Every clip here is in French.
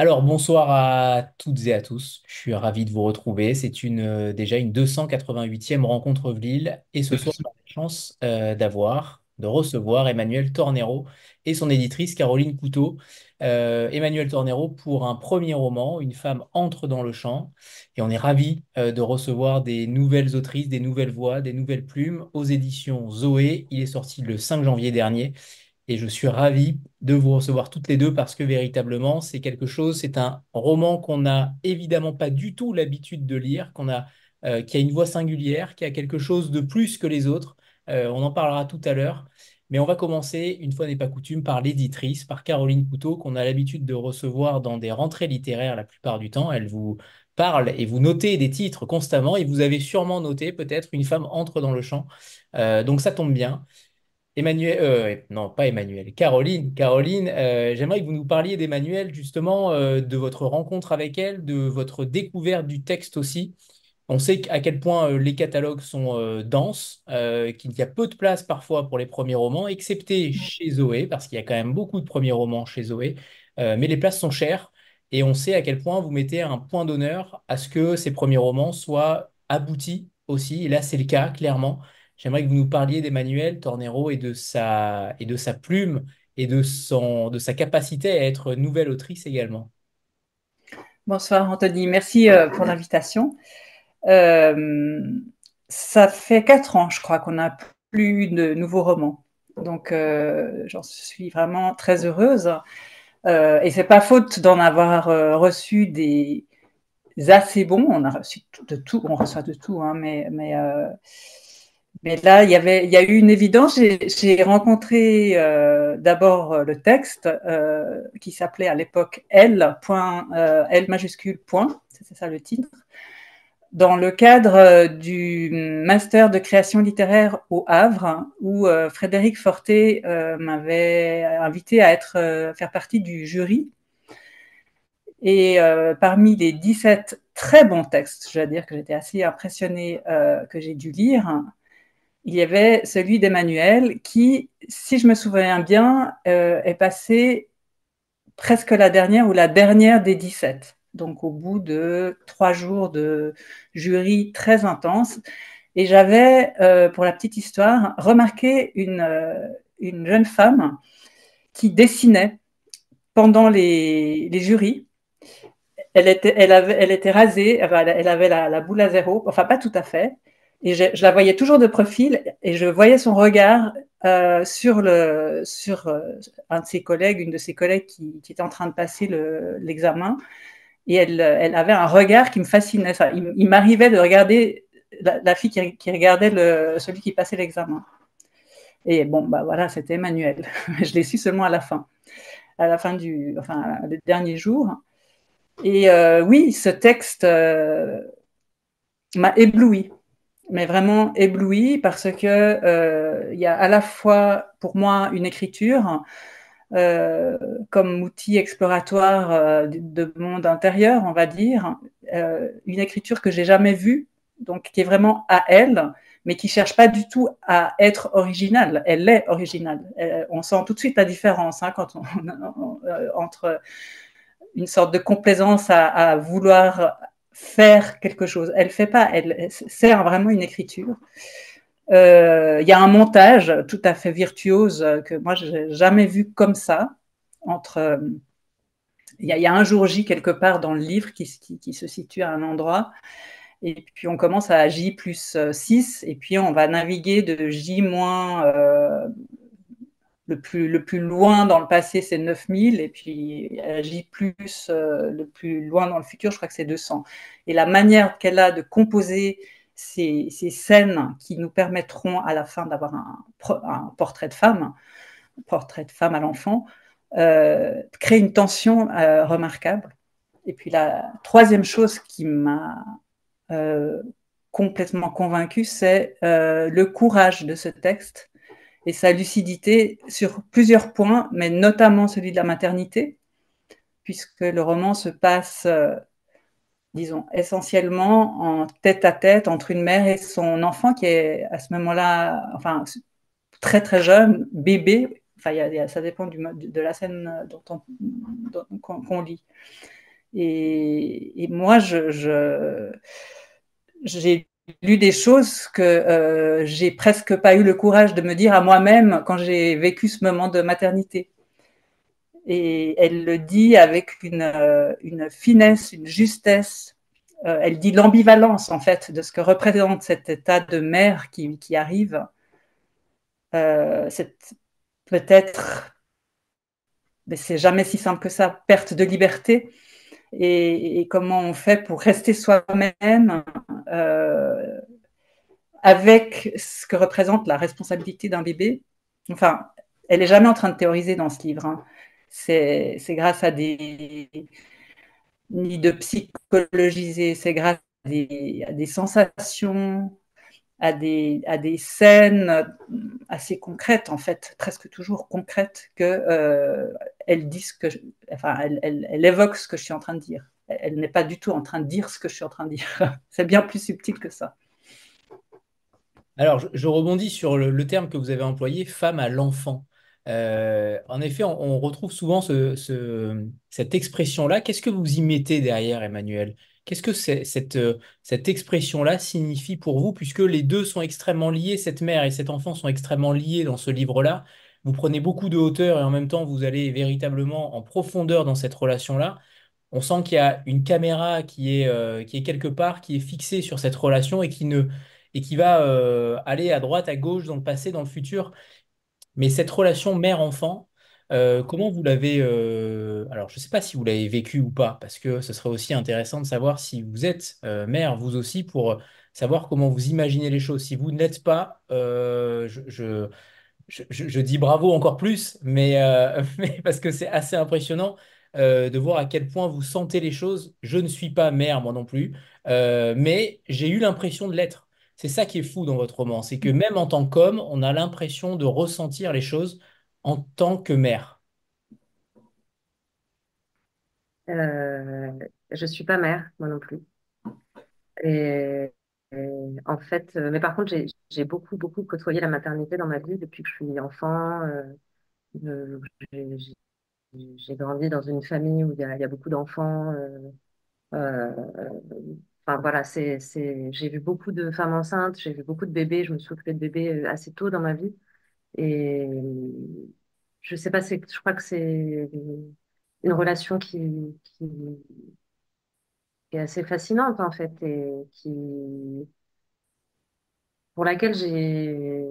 Alors, bonsoir à toutes et à tous. Je suis ravi de vous retrouver. C'est une, euh, déjà une 288e rencontre Vlil. Et ce soir, on a la chance euh, d'avoir, de recevoir Emmanuel Tornero et son éditrice Caroline Couteau. Euh, Emmanuel Tornero pour un premier roman, Une femme entre dans le champ. Et on est ravi de recevoir des nouvelles autrices, des nouvelles voix, des nouvelles plumes aux éditions Zoé. Il est sorti le 5 janvier dernier. Et je suis ravi de vous recevoir toutes les deux parce que véritablement, c'est quelque chose, c'est un roman qu'on n'a évidemment pas du tout l'habitude de lire, euh, qui a une voix singulière, qui a quelque chose de plus que les autres. Euh, on en parlera tout à l'heure. Mais on va commencer, une fois n'est pas coutume, par l'éditrice, par Caroline Couteau, qu'on a l'habitude de recevoir dans des rentrées littéraires la plupart du temps. Elle vous parle et vous notez des titres constamment et vous avez sûrement noté peut-être Une femme entre dans le champ. Euh, donc ça tombe bien. Emmanuel, euh, non, pas Emmanuel, Caroline. Caroline, euh, j'aimerais que vous nous parliez d'Emmanuel, justement, euh, de votre rencontre avec elle, de votre découverte du texte aussi. On sait à quel point les catalogues sont denses, qu'il y a peu de place parfois pour les premiers romans, excepté chez Zoé, parce qu'il y a quand même beaucoup de premiers romans chez Zoé, mais les places sont chères et on sait à quel point vous mettez un point d'honneur à ce que ces premiers romans soient aboutis aussi. Et là, c'est le cas, clairement. J'aimerais que vous nous parliez d'Emmanuel Tornero et de sa, et de sa plume et de, son, de sa capacité à être nouvelle autrice également. Bonsoir Anthony, merci euh, pour l'invitation. Euh, ça fait quatre ans, je crois, qu'on n'a plus de nouveaux romans. Donc, euh, j'en suis vraiment très heureuse. Euh, et c'est pas faute d'en avoir reçu des assez bons. On a reçu de tout, on reçoit de tout, hein, mais, mais mais là, il y, a eu une évidence. J'ai rencontré euh, d'abord euh, le texte euh, qui s'appelait à l'époque L, point, L majuscule point, c'est ça le titre, dans le cadre du master de création littéraire au Havre, où Frédéric Forté m'avait invité à faire partie du jury. Et parmi les 17 très bons textes, je dois dire que j'étais assez impressionnée que j'ai dû lire, il y avait celui d'Emmanuel qui, si je me souviens bien, euh, est passé presque la dernière ou la dernière des 17. Donc au bout de trois jours de jury très intense. Et j'avais, euh, pour la petite histoire, remarqué une, euh, une, jeune femme qui dessinait pendant les, les jurys. Elle était, elle, avait, elle était rasée, elle avait la, la boule à zéro, enfin pas tout à fait. Et je, la voyais toujours de profil et je voyais son regard euh, sur, le, sur euh, un de ses collègues, une de ses collègues qui, était en train de passer l'examen. et elle, elle, avait un regard qui me fascinait. Ça. Il, m'arrivait de regarder la, la fille qui, qui, regardait le, celui qui passait l'examen. Et bon, bah voilà, c'était Emmanuel. je l'ai su seulement à la fin, à la fin du, enfin, le dernier jour. Et euh, oui, ce texte euh, m'a ébloui mais vraiment ébloui parce que euh, y a à la fois pour moi une écriture euh, comme outil exploratoire euh, de, monde intérieur, on va dire, euh, une écriture que j'ai jamais vue, donc qui est vraiment à elle, mais qui cherche pas du tout à être originale. Elle est originale. On sent tout de suite la différence hein, quand on, entre une sorte de complaisance à vouloir faire quelque chose. Elle fait pas, elle sert vraiment une écriture. Euh, il y a un montage tout à fait virtuose que moi j'ai jamais vu comme ça. Entre, il y, a, il y, a un jour J quelque part dans le livre qui, qui, qui, se situe à un endroit. Et puis on commence à J plus 6, et puis on va naviguer de J moins euh, le plus, le plus loin dans le passé, c'est 9000, et puis J plus euh, le plus loin dans le futur, je crois que c'est 200. Et la manière qu'elle a de composer ces, ces, scènes qui nous permettront à la fin d'avoir un, portrait de femme, un portrait de femme à l'enfant, euh, crée une tension euh, remarquable. Et puis la troisième chose qui m'a complètement convaincue, c'est le courage de ce texte et sa lucidité sur plusieurs points, mais notamment celui de la maternité, puisque le roman se passe, euh, disons, essentiellement en tête à tête entre une mère et son enfant qui est à ce moment-là, enfin, très très jeune, bébé, Enfin, y y a, ça dépend du, de la scène qu'on lit. Et, moi, je, j'ai lu des choses que euh, j'ai presque pas eu le courage de me dire à moi-même quand j'ai vécu ce moment de maternité. Et elle le dit avec une, euh, finesse, une justesse. Euh, elle dit l'ambivalence en fait de ce que représente cet état de mère qui, arrive. Euh, peut-être, mais c'est jamais si simple que ça, perte de liberté. Et comment on fait pour rester soi-même euh, avec ce que représente la responsabilité d'un bébé. Enfin, elle est jamais en train de théoriser dans ce livre. Hein. C'est grâce à des ni de psychologiser, c'est grâce à des, sensations, à des, à des scènes assez concrètes, en fait, presque toujours concrètes, que euh, enfin, elle, elle, évoque ce que je suis en train de dire. Elle n'est pas du tout en train de dire ce que je suis en train de dire. C'est bien plus subtil que ça. Alors, je, rebondis sur le, terme que vous avez employé, femme à l'enfant. Euh, en effet, on, retrouve souvent ce, ce, cette expression-là. Qu'est-ce que vous y mettez derrière, Emmanuel? Qu'est-ce que cette, cette expression-là signifie pour vous, puisque les deux sont extrêmement liés, cette mère et cet enfant sont extrêmement liés dans ce livre-là Vous prenez beaucoup de hauteur et en même temps, vous allez véritablement en profondeur dans cette relation-là. On sent qu'il y a une caméra qui est, euh, qui est quelque part, qui est fixée sur cette relation et qui, ne, et qui va euh, aller à droite, à gauche, dans le passé, dans le futur. Mais cette relation mère-enfant, euh, comment vous l'avez... Alors, je ne sais pas si vous l'avez vécu ou pas, parce que ce serait aussi intéressant de savoir si vous êtes mère, vous aussi, pour savoir comment vous imaginez les choses. Si vous n'êtes pas, je, je, je, dis bravo encore plus, mais, mais parce que c'est assez impressionnant de voir à quel point vous sentez les choses. Je ne suis pas mère, moi non plus, mais j'ai eu l'impression de l'être. C'est ça qui est fou dans votre roman, c'est que même en tant qu'homme, on a l'impression de ressentir les choses en tant que mère. euh, Je suis pas mère, moi non plus. Et, en fait, euh, mais par contre, j'ai beaucoup, beaucoup côtoyé la maternité dans ma vie depuis que je suis enfant. Euh, grandi dans une famille où il y a, beaucoup d'enfants. Euh, euh Enfin, voilà, c'est, c'est, j'ai vu beaucoup de femmes enceintes, j'ai vu beaucoup de bébés, je me suis occupée de bébés euh, assez tôt dans ma vie. Et je sais pas, c'est, je crois que c'est une relation qui, qui, est assez fascinante, en fait, et qui, pour laquelle j'ai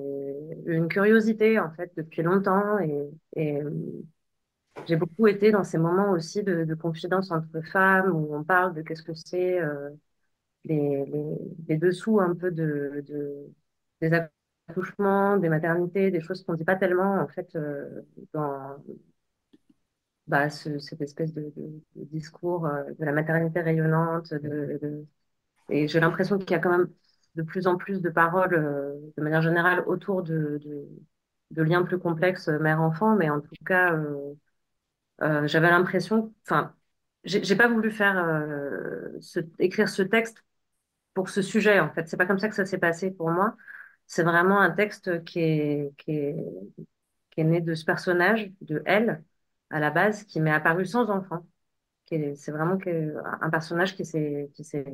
une curiosité, en fait, depuis longtemps. Et j'ai beaucoup été dans ces moments aussi de, de confidence entre femmes où on parle de qu'est-ce que c'est. Euh, les, les, les, dessous un peu de, de, des accouchements, des maternités, des choses qu'on ne dit pas tellement en fait euh, dans bah, ce, cette espèce de, discours euh, de la maternité rayonnante. De, et j'ai l'impression qu'il y a quand même de plus en plus de paroles euh, de manière générale autour de, de, liens plus complexes mère-enfant, mais en tout cas, euh, euh, j'avais l'impression, enfin, j'ai pas voulu faire ce, écrire ce texte pour ce sujet, en fait. C'est pas comme ça que ça s'est passé pour moi. C'est vraiment un texte qui est, qui est, qui est né de ce personnage, de elle, à la base, qui m'est apparu sans enfant. C'est vraiment un personnage qui s'est, qui s'est,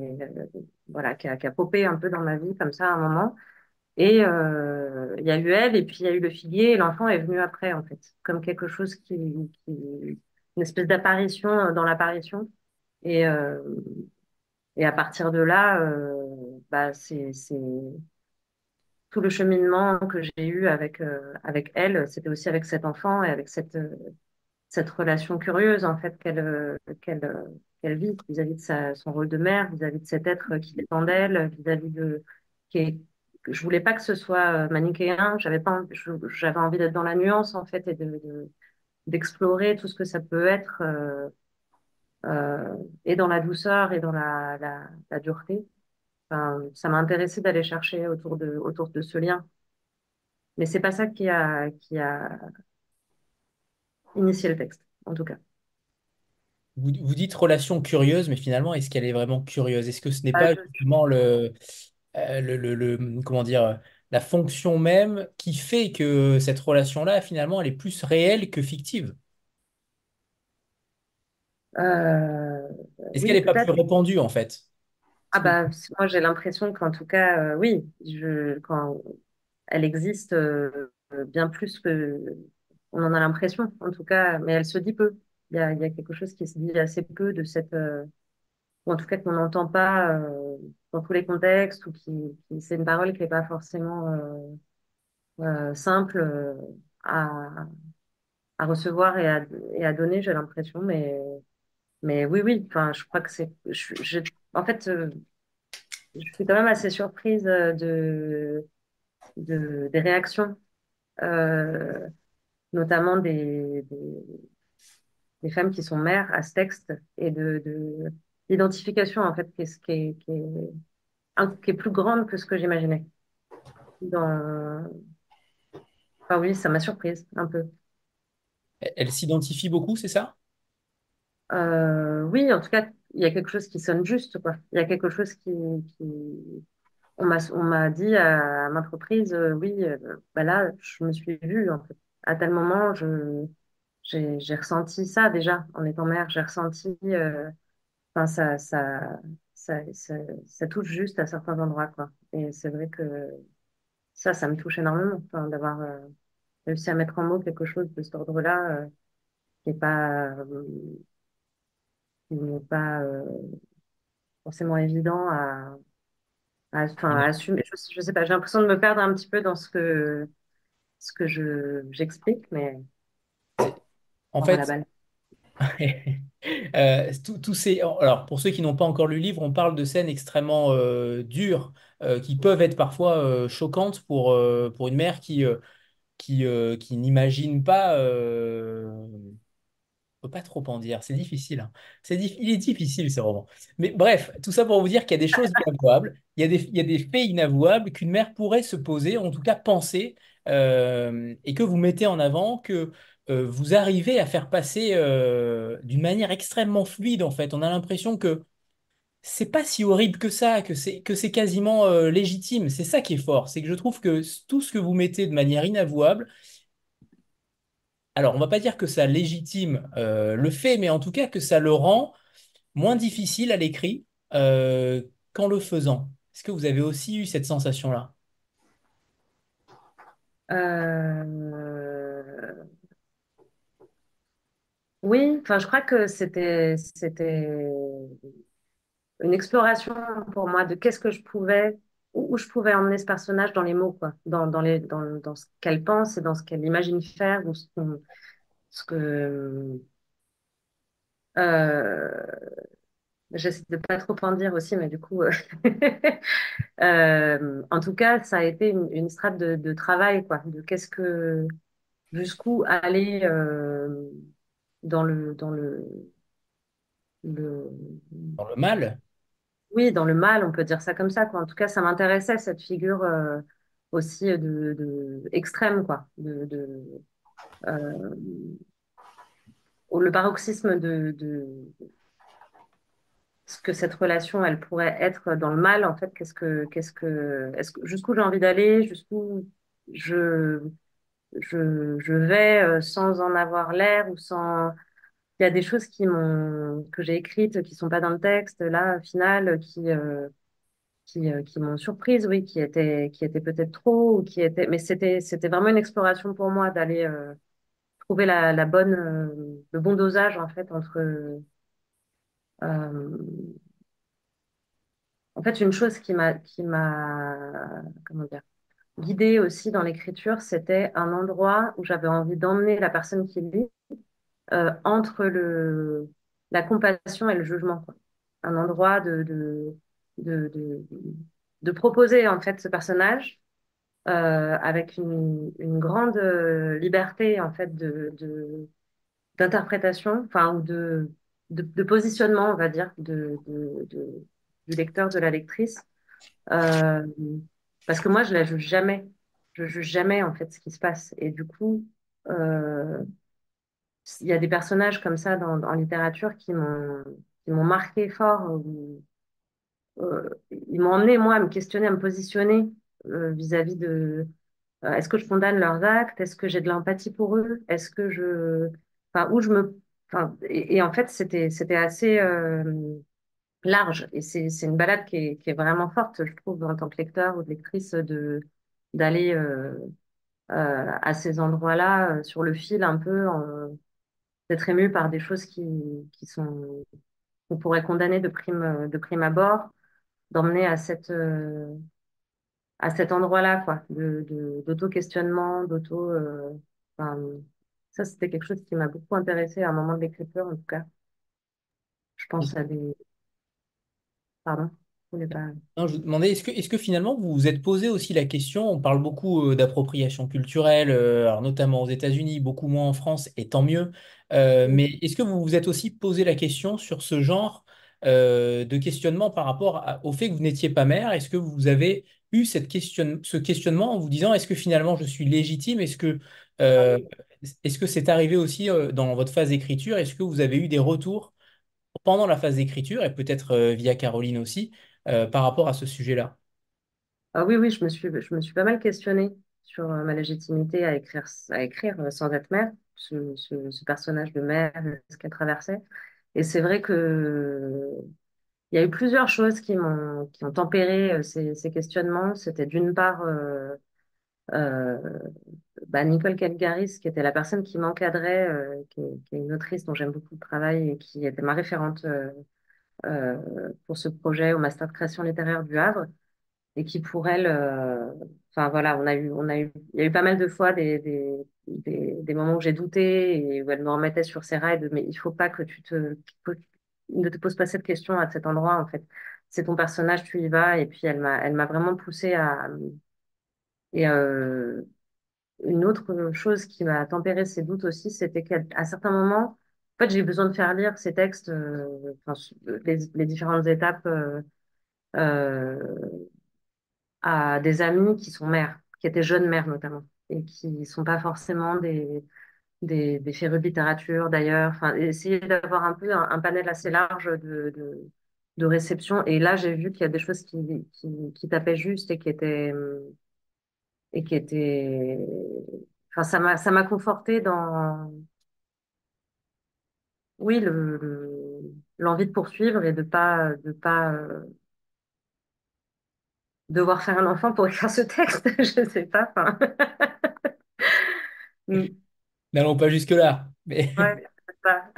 voilà, qui a, qui a popé un peu dans ma vie comme ça à un moment. Et euh, il y a eu elle, et puis il y a eu le figuier, et l'enfant est venu après, en fait, comme quelque chose qui, qui une espèce d'apparition dans l'apparition. Et, euh, et à partir de là, euh, bah, c'est tout le cheminement que j'ai eu avec, euh, avec elle, c'était aussi avec cet enfant et avec cette, euh, cette relation curieuse en fait qu'elle qu'elle qu'elle vit vis-à-vis de sa, son rôle de mère, vis-à-vis de cet être qui dépend d'elle, vis-à-vis de qui est, je voulais pas que ce soit manichéen, j'avais pas j'avais envie d'être dans la nuance en fait et de, de d'explorer tout ce que ça peut être euh, euh, et dans la douceur et dans la, la, la dureté. Enfin, ça m'a intéressé d'aller chercher autour de, autour de ce lien. Mais c'est pas ça qui a, qui a initié le texte, en tout cas. Vous, vous dites relation curieuse, mais finalement, est-ce qu'elle est vraiment curieuse? Est-ce que ce n'est ah, pas justement le, euh, le, le, le, comment dire, la fonction même qui fait que cette relation-là, finalement, elle est plus réelle que fictive? Euh, Est-ce qu'elle n'est pas plus répandue, en fait? Ah bah, moi, j'ai l'impression qu'en tout cas, euh, oui, je, quand elle existe euh, bien plus que on en a l'impression, en tout cas, mais elle se dit peu. Il y a, il y a quelque chose qui se dit assez peu de cette, euh, ou en tout cas qu'on n'entend pas euh, dans tous les contextes, ou qui, c'est une parole qui n'est pas forcément euh, euh, simple euh, à, à recevoir et à, et à donner, j'ai l'impression, mais, mais oui, oui, enfin, je crois que c'est, je, en fait, je suis quand même assez surprise de, de, des réactions, notamment des, des, femmes qui sont mères à ce texte et de l'identification, en fait, qui est, qui est, qui est, un- qui est plus grande que ce que j'imaginais. Dans... Enfin, oui, ça m'a surprise un peu. Elle, s'identifie beaucoup, c'est ça? Euh, oui, en tout cas, il y a quelque chose qui sonne juste, quoi. Il y a quelque chose qui, qui... On m'a, dit à maintes reprises, euh, oui, euh, bah là, je me suis vue, en fait. À tel moment, j'ai ressenti ça déjà, en étant mère. J'ai ressenti, euh, enfin, ça, ça, ça, ça, ça touche juste à certains endroits, quoi. Et c'est vrai que ça, ça me touche énormément, enfin, d'avoir euh, réussi à mettre en mots quelque chose de cet ordre-là, euh, qui n'est pas, euh, qui n'est pas euh, forcément évident à, à, enfin, à assumer. Je, je sais pas, j'ai l'impression de me perdre un petit peu dans ce que, ce que je, j'explique, mais En fait. Euh, tous tous ces... Alors, pour ceux qui n'ont pas encore lu le livre, on parle de scènes extrêmement euh, dures, euh, qui peuvent être parfois choquantes pour, pour une mère qui, qui, qui n'imagine pas... peut pas trop en dire, c'est difficile. hein. C'est dif- Il est difficile ce roman. Mais bref, tout ça pour vous dire qu'il y a des choses inavouables, il y a des, il y a des faits inavouables qu'une mère pourrait se poser, en tout cas penser, et que vous mettez en avant, que euh, vous arrivez à faire passer euh, d'une manière extrêmement fluide en fait. On a l'impression que c'est pas si horrible que ça, que c'est quasiment euh, légitime. C'est ça qui est fort, c'est que je trouve que tout ce que vous mettez de manière inavouable, alors on va pas dire que ça légitime le fait, mais en tout cas que ça le rend moins difficile à l'écrit qu'en le faisant. Est-ce que vous avez aussi eu cette sensation-là? Euh, oui, enfin, je crois que c'était, c'était une exploration pour moi de qu'est-ce que je pouvais, où, je pouvais emmener ce personnage dans les mots, quoi, dans, dans les, dans, dans ce qu'elle pense et dans ce qu'elle imagine faire, ou ce que, euh, j'essaie de pas trop en dire aussi, mais du coup, euh, euh, en tout cas, ça a été une, une strate de, de travail, quoi, de qu'est-ce que, jusqu'où aller euh, dans le, dans le, le, Dans le mal? oui, dans le mal, on peut dire ça comme ça, quoi. En tout cas, ça m'intéressait cette figure euh, aussi de, de extrême, quoi, de, de euh, le paroxysme de, de ce que cette relation, elle pourrait être dans le mal, en fait. Qu'est-ce que, qu'est-ce que, est-ce que, jusqu'où j'ai envie d'aller, jusqu'où je, je, je vais euh, sans en avoir l'air ou sans Il y a des choses qui m'ont, que j'ai écrites qui sont pas dans le texte, là, au final, qui, euh, qui, euh, qui m'ont surprise, oui, qui étaient, qui étaient peut-être trop, ou qui étaient, mais c'était, c'était vraiment une exploration pour moi d'aller euh, trouver la, la bonne, euh, le bon dosage, en fait, entre, euh, en fait, une chose qui m'a, qui m'a, comment dire, guidée aussi dans l'écriture, c'était un endroit où j'avais envie d'emmener la personne qui lit euh, entre le, la compassion et le jugement, quoi. Un endroit de, de, de, de, proposer en fait ce personnage euh, avec une, une grande euh, liberté en fait de, d'interprétation, enfin ou de, de, positionnement, on va dire, de- du lecteur, de la lectrice. Euh, parce que moi, je la juge jamais. Je juge jamais en fait ce qui se passe. Et du coup, euh, il y a des personnages comme ça dans, en littérature qui m'ont qui m'ont marqué fort. euh, ils m'ont emmené, moi, à me questionner, à me positionner vis-à-vis de est-ce que je condamne leurs actes? Est-ce que j'ai de l'empathie pour eux? Est-ce que je, enfin, où je me, enfin, et, en fait, c'était c'était assez large. Et c'est une balade qui est, qui est, vraiment forte, je trouve, en tant que lecteur ou lectrice, de d'aller euh, euh, à ces endroits-là, euh, sur le fil un peu, d'être ému par des choses qui, qui sont qu'on pourrait condamner de prime, de prime abord, d'emmener à cette à cet endroit-là, quoi, d'auto-questionnement, d'auto. enfin, ça, c'était quelque chose qui m'a beaucoup intéressé à un moment de l'écriture, en tout cas. Je pense à des, Pardon, Non, je vous demandais, est-ce que, est-ce que finalement vous vous êtes posé aussi la question, on parle beaucoup euh, d'appropriation culturelle, euh, alors notamment aux États-Unis, beaucoup moins en France, et tant mieux, euh, mais est-ce que vous vous êtes aussi posé la question sur ce genre de questionnement par rapport au fait que vous n'étiez pas mère? Est-ce que vous avez eu cette question, ce questionnement en vous disant, est-ce que finalement je suis légitime? Est-ce que, est-ce que c'est arrivé aussi dans votre phase d'écriture? Est-ce que vous avez eu des retours pendant la phase d'écriture et peut-être euh, via Caroline aussi euh, par rapport à ce sujet-là ah oui, oui, je me suis, je me suis pas mal questionnée sur euh, ma légitimité à écrire, à écrire sans être mère, ce, personnage de mère, ce qu'elle traversait. Et c'est vrai que il y a eu plusieurs choses qui m'ont ont tempéré ces, ces questionnements. C'était d'une part bah, Nicole Calgaris, qui était la personne qui m'encadrait, euh, qui, est une autrice dont j'aime beaucoup le travail et qui était ma référente euh, euh, pour ce projet au Master de création littéraire du Havre, et qui pour elle, enfin voilà, on a eu, on a eu, il y a eu pas mal de fois des, des, des, des moments où j'ai douté et où elle me remettait sur ses rails de mais il faut pas que tu te, ne te poses pas cette question à cet endroit en fait. C'est ton personnage, tu y vas. Et puis elle m'a, elle m'a vraiment poussé à et euh, une autre chose qui m'a tempéré ces doutes aussi, c'était qu'à certains moments, en fait, j'ai besoin de faire lire ces textes, euh, enfin, les, les, différentes étapes euh, euh, à des amis qui sont mères, qui étaient jeunes mères notamment, et qui ne sont pas forcément des, des, des férus de littérature d'ailleurs. Enfin, essayer d'avoir un peu un, panel assez large de, de, de réception. Et là, j'ai vu qu'il y a des choses qui, qui, qui tapaient juste et qui étaient et qui était, enfin, ça m'a, ça m'a conforté dans, oui, le, l'envie de poursuivre et de pas, de pas euh, devoir faire un enfant pour écrire ce texte, je sais pas. Enfin... Mm. N'allons pas jusque-là. Mais... Ouais, pas.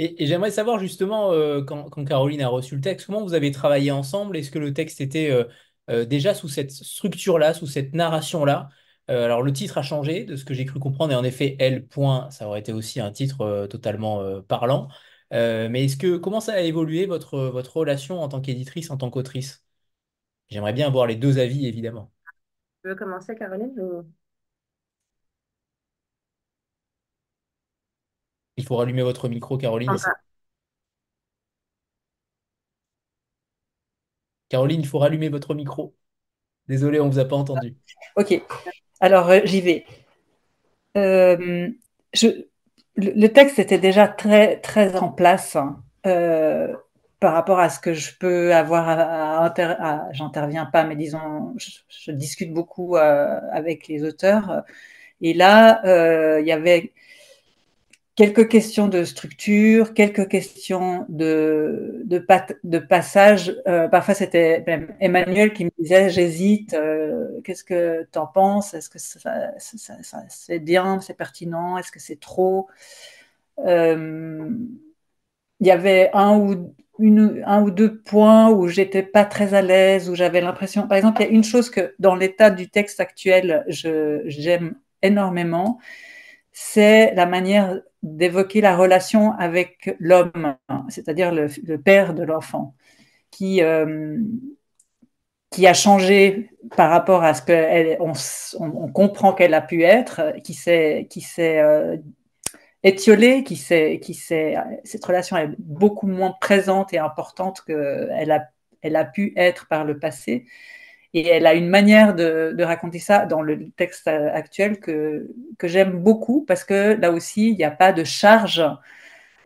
Et, j'aimerais savoir justement, euh, quand, quand, Caroline a reçu le texte, comment vous avez travaillé ensemble? Est-ce que le texte était euh, déjà sous cette structure-là, sous cette narration-là. Euh, alors le titre a changé de ce que j'ai cru comprendre et en effet L. Point, ça aurait été aussi un titre euh, totalement parlant. mais est-ce que comment ça a évolué votre, votre relation en tant qu'éditrice, en tant qu'autrice? J'aimerais bien avoir les deux avis évidemment. Tu veux commencer Caroline Il faut rallumer votre micro, Caroline. Caroline, il faut rallumer votre micro. Désolé, on ne vous a pas entendu. Ok, alors euh, j'y vais. Euh, le, texte était déjà très, très en place hein, euh, par rapport à ce que je peux avoir à, j'interviens pas, mais disons, je, discute beaucoup avec les auteurs. Et là, il y avait quelques questions de structure, quelques questions de, de, passage. Euh, parfois, c'était Emmanuel qui me disait J'hésite, euh, qu'est-ce que tu en penses? Est-ce que ça, c'est bien, c'est pertinent? Est-ce que c'est trop? Euh, Il y avait un ou, une, un ou deux points où j'étais pas très à l'aise, où j'avais l'impression. Par exemple, il y a une chose que dans l'état du texte actuel, j'aime énormément c'est la manière d'évoquer la relation avec l'homme, c'est-à-dire le, père de l'enfant, qui, euh, qui a changé par rapport à ce qu'on on, comprend qu'elle a pu être, qui s'est euh, étiolée, qui qui cette relation est beaucoup moins présente et importante qu'elle a elle a pu être par le passé. Et elle a une manière de, raconter ça dans le texte actuel que, que j'aime beaucoup parce que là aussi, il n'y a pas de charge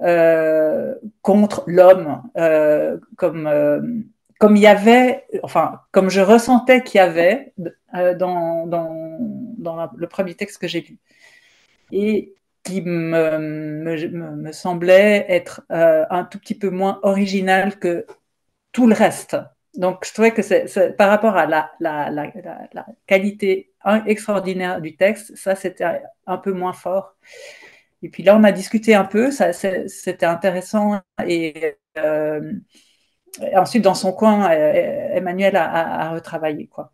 euh, contre l'homme, euh, comme, euh, comme il y avait, enfin, comme je ressentais qu'il y avait dans, dans, dans le premier texte que j'ai lu. Et qui me, me, me semblait être un tout petit peu moins original que tout le reste. Donc, je trouvais que par rapport à la, qualité extraordinaire du texte, ça, c'était un peu moins fort. Et puis là, on a discuté un peu, c'était intéressant. Et, euh, ensuite, dans son coin, euh, Emmanuel a, a, retravaillé. Quoi.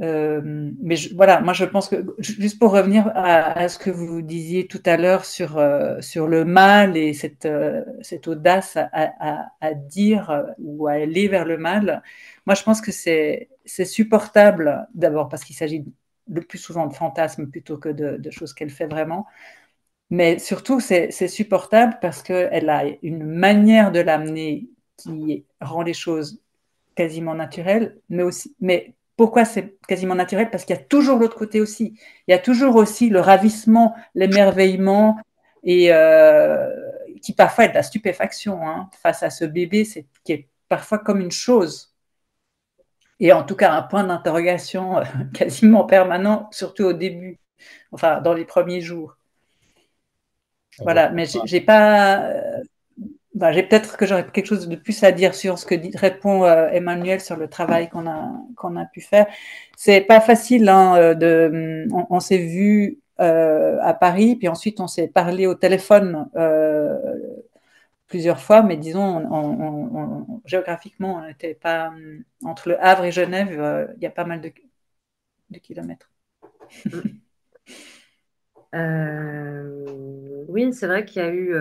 Euh, mais voilà, moi je pense que, juste pour revenir à, ce que vous disiez tout à l'heure sur, euh, sur le mal et cette, euh, cette audace à, à, dire ou à aller vers le mal, moi je pense que c'est supportable d'abord parce qu'il s'agit le plus souvent de fantasmes plutôt que de, choses qu'elle fait vraiment. Mais surtout, c'est supportable parce qu'elle a une manière de l'amener qui rend les choses quasiment naturelles, mais aussi, mais pourquoi c'est quasiment naturel? Parce qu'il y a toujours l'autre côté aussi. Il y a toujours aussi le ravissement, l'émerveillement, et euh, qui parfois est de la stupéfaction hein, face à ce bébé, c'est qui est parfois comme une chose. Et en tout cas, un point d'interrogation euh, quasiment permanent, surtout au début, enfin dans les premiers jours. Voilà, mais j'ai pas, euh, j'ai peut-être que j'aurais quelque chose de plus à dire sur ce que répond euh, Emmanuel sur le travail qu'on a, qu'on a pu faire. C'est pas facile. Hein, euh, de, on, s'est vu euh, à Paris, puis ensuite on s'est parlé au téléphone plusieurs fois, mais disons, on, on, géographiquement, on n'était pas entre le Havre et Genève. Il y a pas mal de, de kilomètres. oui, c'est vrai qu'il y a eu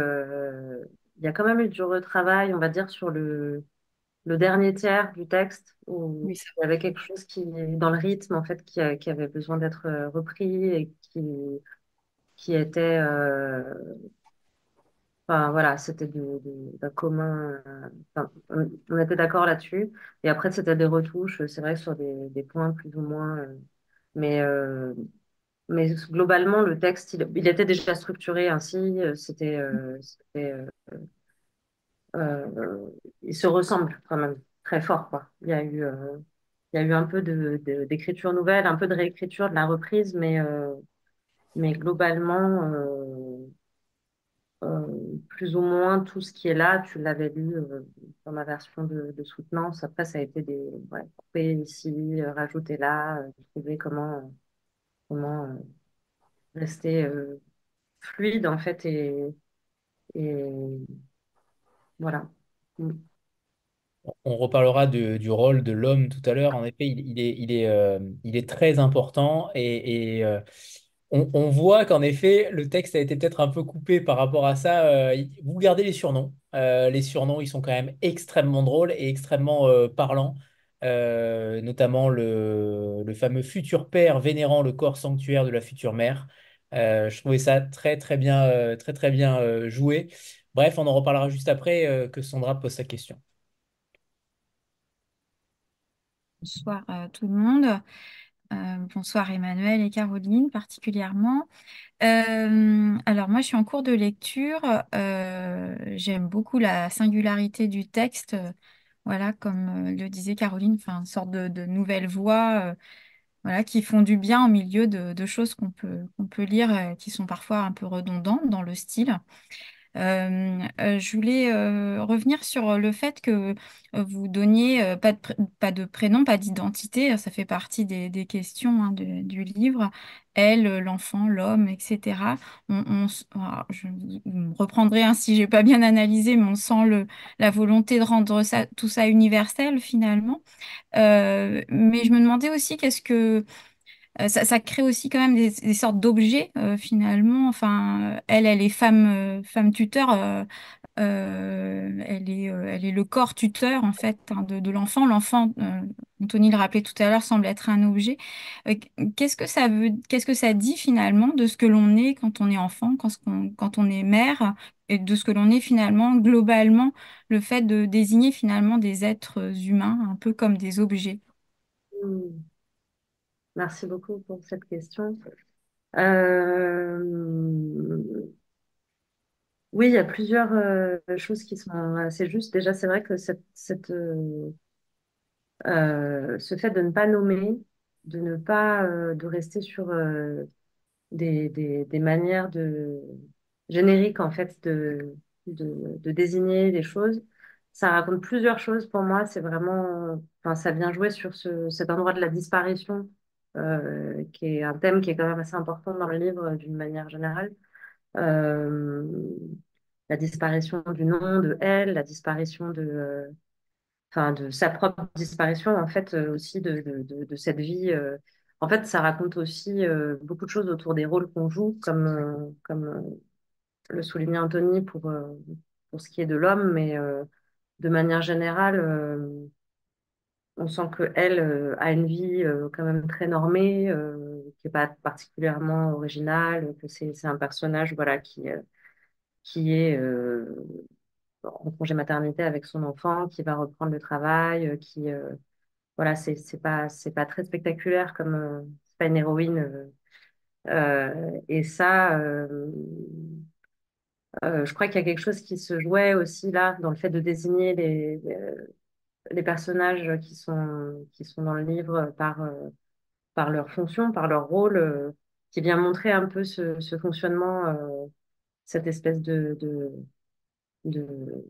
il y a quand même eu du retravail, on va dire, sur le, le dernier tiers du texte, où il y avait quelque chose qui, dans le rythme, en fait, qui, qui avait besoin d'être euh, repris et qui, qui était. Euh, enfin, voilà, c'était d'un commun. Euh, enfin, on, était d'accord là-dessus. Et après, c'était des retouches, c'est vrai, sur des, des, points plus ou moins. mais. mais globalement, le texte, il, il, était déjà structuré ainsi. C'était, euh, ils se ressemblent quand même très fort. Quoi. Il y a eu, euh, il y a eu un peu d'écriture nouvelle, un peu de réécriture, de la reprise, mais, euh, mais globalement, plus ou moins tout ce qui est là, tu l'avais lu dans ma version de, soutenance. Après, ça a été des ici, rajouter là, trouver comment, comment rester fluide en fait et, voilà. Mm. On reparlera du rôle de l'homme tout à l'heure. En effet, il, est, il, est, euh, il est très important et, euh, on, voit qu'en effet, le texte a été peut-être un peu coupé par rapport à ça. Euh, vous gardez les surnoms. les surnoms, ils sont quand même extrêmement drôles et extrêmement parlants. notamment le, le, fameux futur père vénérant le corps sanctuaire de la future mère. Je trouvais ça très très bien, très très bien joué. Bref, on en reparlera juste après euh, que Sandra pose sa question. Bonsoir à tout le monde. Euh, bonsoir Emmanuel et Caroline particulièrement. Euh, alors moi je suis en cours de lecture. J'aime beaucoup la singularité du texte. voilà, comme le disait Caroline, une sorte de, de nouvelle voix voilà, qui font du bien au milieu de, choses qu'on peut, qu'on peut lire qui sont parfois un peu redondantes dans le style. Je voulais revenir sur le fait que vous donniez pas de, prénom, pas d'identité. Ça fait partie des, questions hein, du livre. Elle, l'enfant, l'homme, etc. On, je me reprendrai ainsi, je n'ai pas bien analysé, mais on sent la volonté de rendre tout ça universel finalement. mais je me demandais aussi qu'est-ce que euh, ça, crée aussi quand même des, sortes d'objets euh, finalement. Enfin, elle, elle est femme, euh, femme tuteur. elle est, elle est le corps tuteur en fait hein, de, l'enfant. L'enfant, Anthony le rappelait tout à l'heure, semble être un objet. qu'est-ce que ça que ça dit finalement de ce que l'on est quand on est enfant, quand, on, quand on est mère, et de ce que l'on est finalement globalement, le fait de désigner finalement des êtres humains un peu comme des objets? Mmh. Merci beaucoup pour cette question. Euh, Oui, il y a plusieurs euh, choses qui sont assez justes. Déjà, c'est vrai que euh, ce fait de ne pas nommer, de ne pas de rester sur des, manières de génériques en fait de, désigner les choses, ça raconte plusieurs choses pour moi. C'est vraiment, enfin, ça vient jouer sur ce, cet endroit de la disparition, euh, qui est un thème qui est quand même assez important dans le livre euh, d'une manière générale. Euh, la disparition du nom de elle, la disparition de, enfin, de sa propre disparition, en fait, aussi de, de, de, cette vie. En fait, ça raconte aussi beaucoup de choses autour des rôles qu'on joue, comme, comme le soulignait Anthony pour, pour ce qui est de l'homme, mais de manière générale, on sent qu'elle euh, a une vie euh, quand même très normée, euh, qui n'est pas particulièrement originale, que c'est un personnage voilà, qui, est en congé maternité avec son enfant, qui va reprendre le travail, qui voilà, c'est pas pas très spectaculaire comme euh, c'est pas une héroïne. et ça, je crois qu'il y a quelque chose qui se jouait aussi là dans le fait de désigner les les, personnages qui sont qui sont dans le livre par par leur fonction, par leur rôle, euh, qui vient montrer un peu ce, ce fonctionnement, euh, cette espèce de de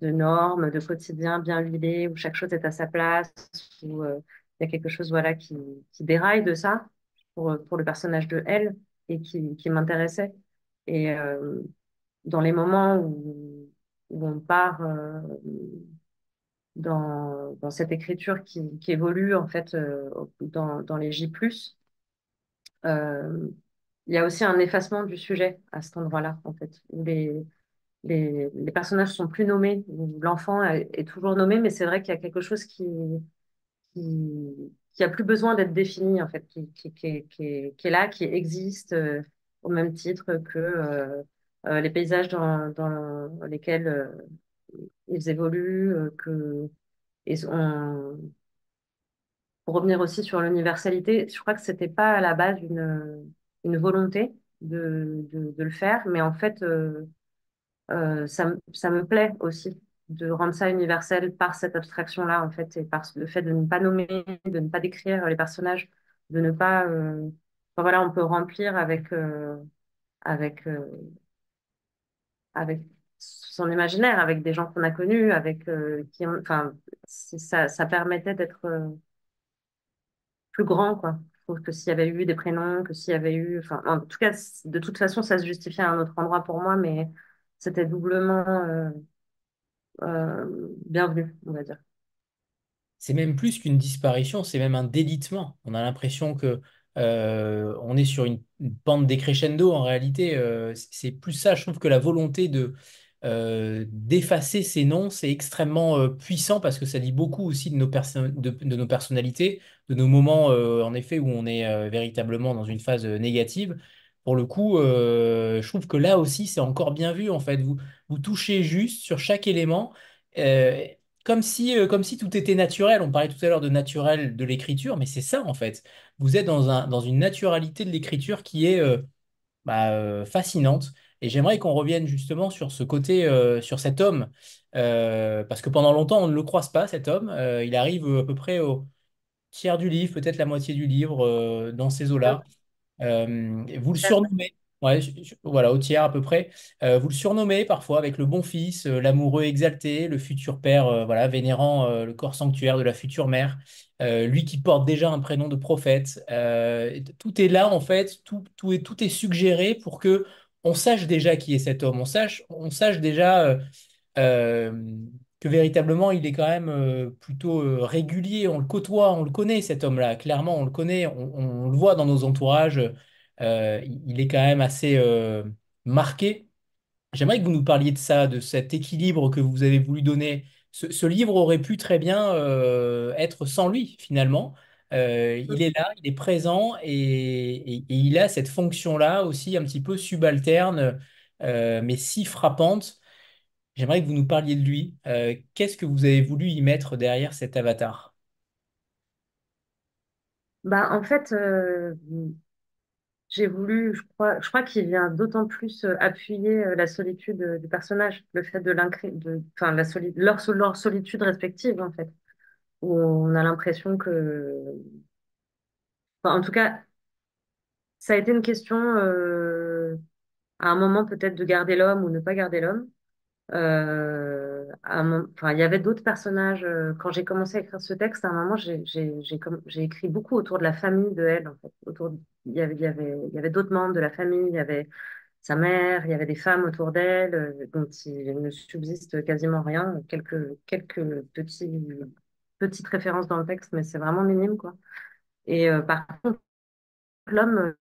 de normes, de quotidien bien huilé, où chaque chose est à sa place, où euh, il y a quelque chose voilà, qui, qui déraille de ça pour, pour le personnage de elle et qui, qui m'intéressait. Et dans les moments où, où on part dans, dans cette écriture qui, qui évolue en fait euh, dans, dans les J+, euh, il y a aussi un effacement du sujet à cet endroit-là, en fait, les, les, les personnages sont plus nommés, l'enfant est, toujours nommé, mais c'est vrai qu'il y a quelque chose qui, qui, qui a plus besoin d'être défini, en fait, qui, qui, qui, qui est- là, qui existe euh, au même titre que euh, les paysages dans, dans lesquels ils évoluent, euh, que, pour revenir aussi sur l'universalité, je crois que c'était pas à la base une, une volonté de, de, le faire, mais en fait, euh, euh, ça, me- ça me plaît aussi de rendre ça universel par cette abstraction-là, en fait, et par le fait de ne pas nommer, de ne pas décrire les personnages, de ne pas... voilà, on peut remplir avec, avec, avec son imaginaire, avec des gens qu'on a connus, avec euh, qui. Enfin, ça, ça permettait d'être euh, plus grand, quoi. Je trouve que s'il y avait eu des prénoms, que s'il y avait eu... Enfin, en tout cas, de toute façon, ça se justifiait à un autre endroit pour moi, mais c'était doublement... euh, bienvenue, on va dire. C'est même plus qu'une disparition, c'est même un délitement. On a l'impression que on est sur une, pente décrescendo en réalité. c'est plus ça, je trouve que la volonté de euh, d'effacer ces noms, c'est extrêmement euh, puissant parce que ça dit beaucoup aussi de nos, de, nos personnalités, de nos moments euh, en effet où on est véritablement dans une phase négative. Pour le coup, je trouve que là aussi, c'est encore bien vu en fait. Vous, touchez juste sur chaque élément. Comme si, comme si tout était naturel. On parlait tout à l'heure de naturel de l'écriture, mais c'est ça en fait. Vous êtes dans un, dans une naturalité de l'écriture qui est bah, fascinante. Et j'aimerais qu'on revienne justement sur ce côté, euh, sur cet homme, Euh, parce que pendant longtemps, on ne le croise pas, cet homme. Euh, il arrive à peu près au tiers du livre, peut-être la moitié du livre, dans ces eaux-là. Vous le surnommez, ouais, voilà, au tiers à peu près. Vous le surnommez parfois avec le bon fils, l'amoureux exalté, le futur père, voilà, vénérant le corps sanctuaire de la future mère, lui qui porte déjà un prénom de prophète. Tout est là en fait, tout, tout est, tout est suggéré pour que on sache déjà qui est cet homme, on sache, déjà. euh, euh, que véritablement il est quand même euh, plutôt régulier. On le côtoie, on le connaît cet homme-là. Clairement, on le connaît, on, le voit dans nos entourages. Il est quand même assez marqué. J'aimerais que vous nous parliez de ça, de cet équilibre que vous avez voulu donner. Ce, livre aurait pu très bien être sans lui, finalement. Euh, il est là, il est présent et, et- et il a cette fonction-là aussi un petit peu subalterne, euh, mais si frappante J'aimerais que vous nous parliez de lui. Euh, qu'est-ce que vous avez voulu y mettre derrière cet avatar? Bah, en fait, j'ai voulu, je crois, je crois qu'il vient d'autant plus appuyer la solitude du personnage, le fait de l'incré, de, enfin, la soli- leur, leur solitude respective, en fait, où on a l'impression que, enfin, en tout cas, ça a été une question, euh, à un moment peut-être de garder l'homme ou ne pas garder l'homme. Euh, il y avait d'autres personnages. euh, quand j'ai commencé à écrire ce texte, à un moment, j'ai écrit beaucoup autour de la famille de elle. En fait, autour, il y avait y avait y avait d'autres membres de la famille. Il y avait sa mère, il y avait des femmes autour d'elle, dont il ne subsiste quasiment rien. Quelques quelques petits petites références dans le texte, mais c'est vraiment minime, quoi. Et euh, par contre, l'homme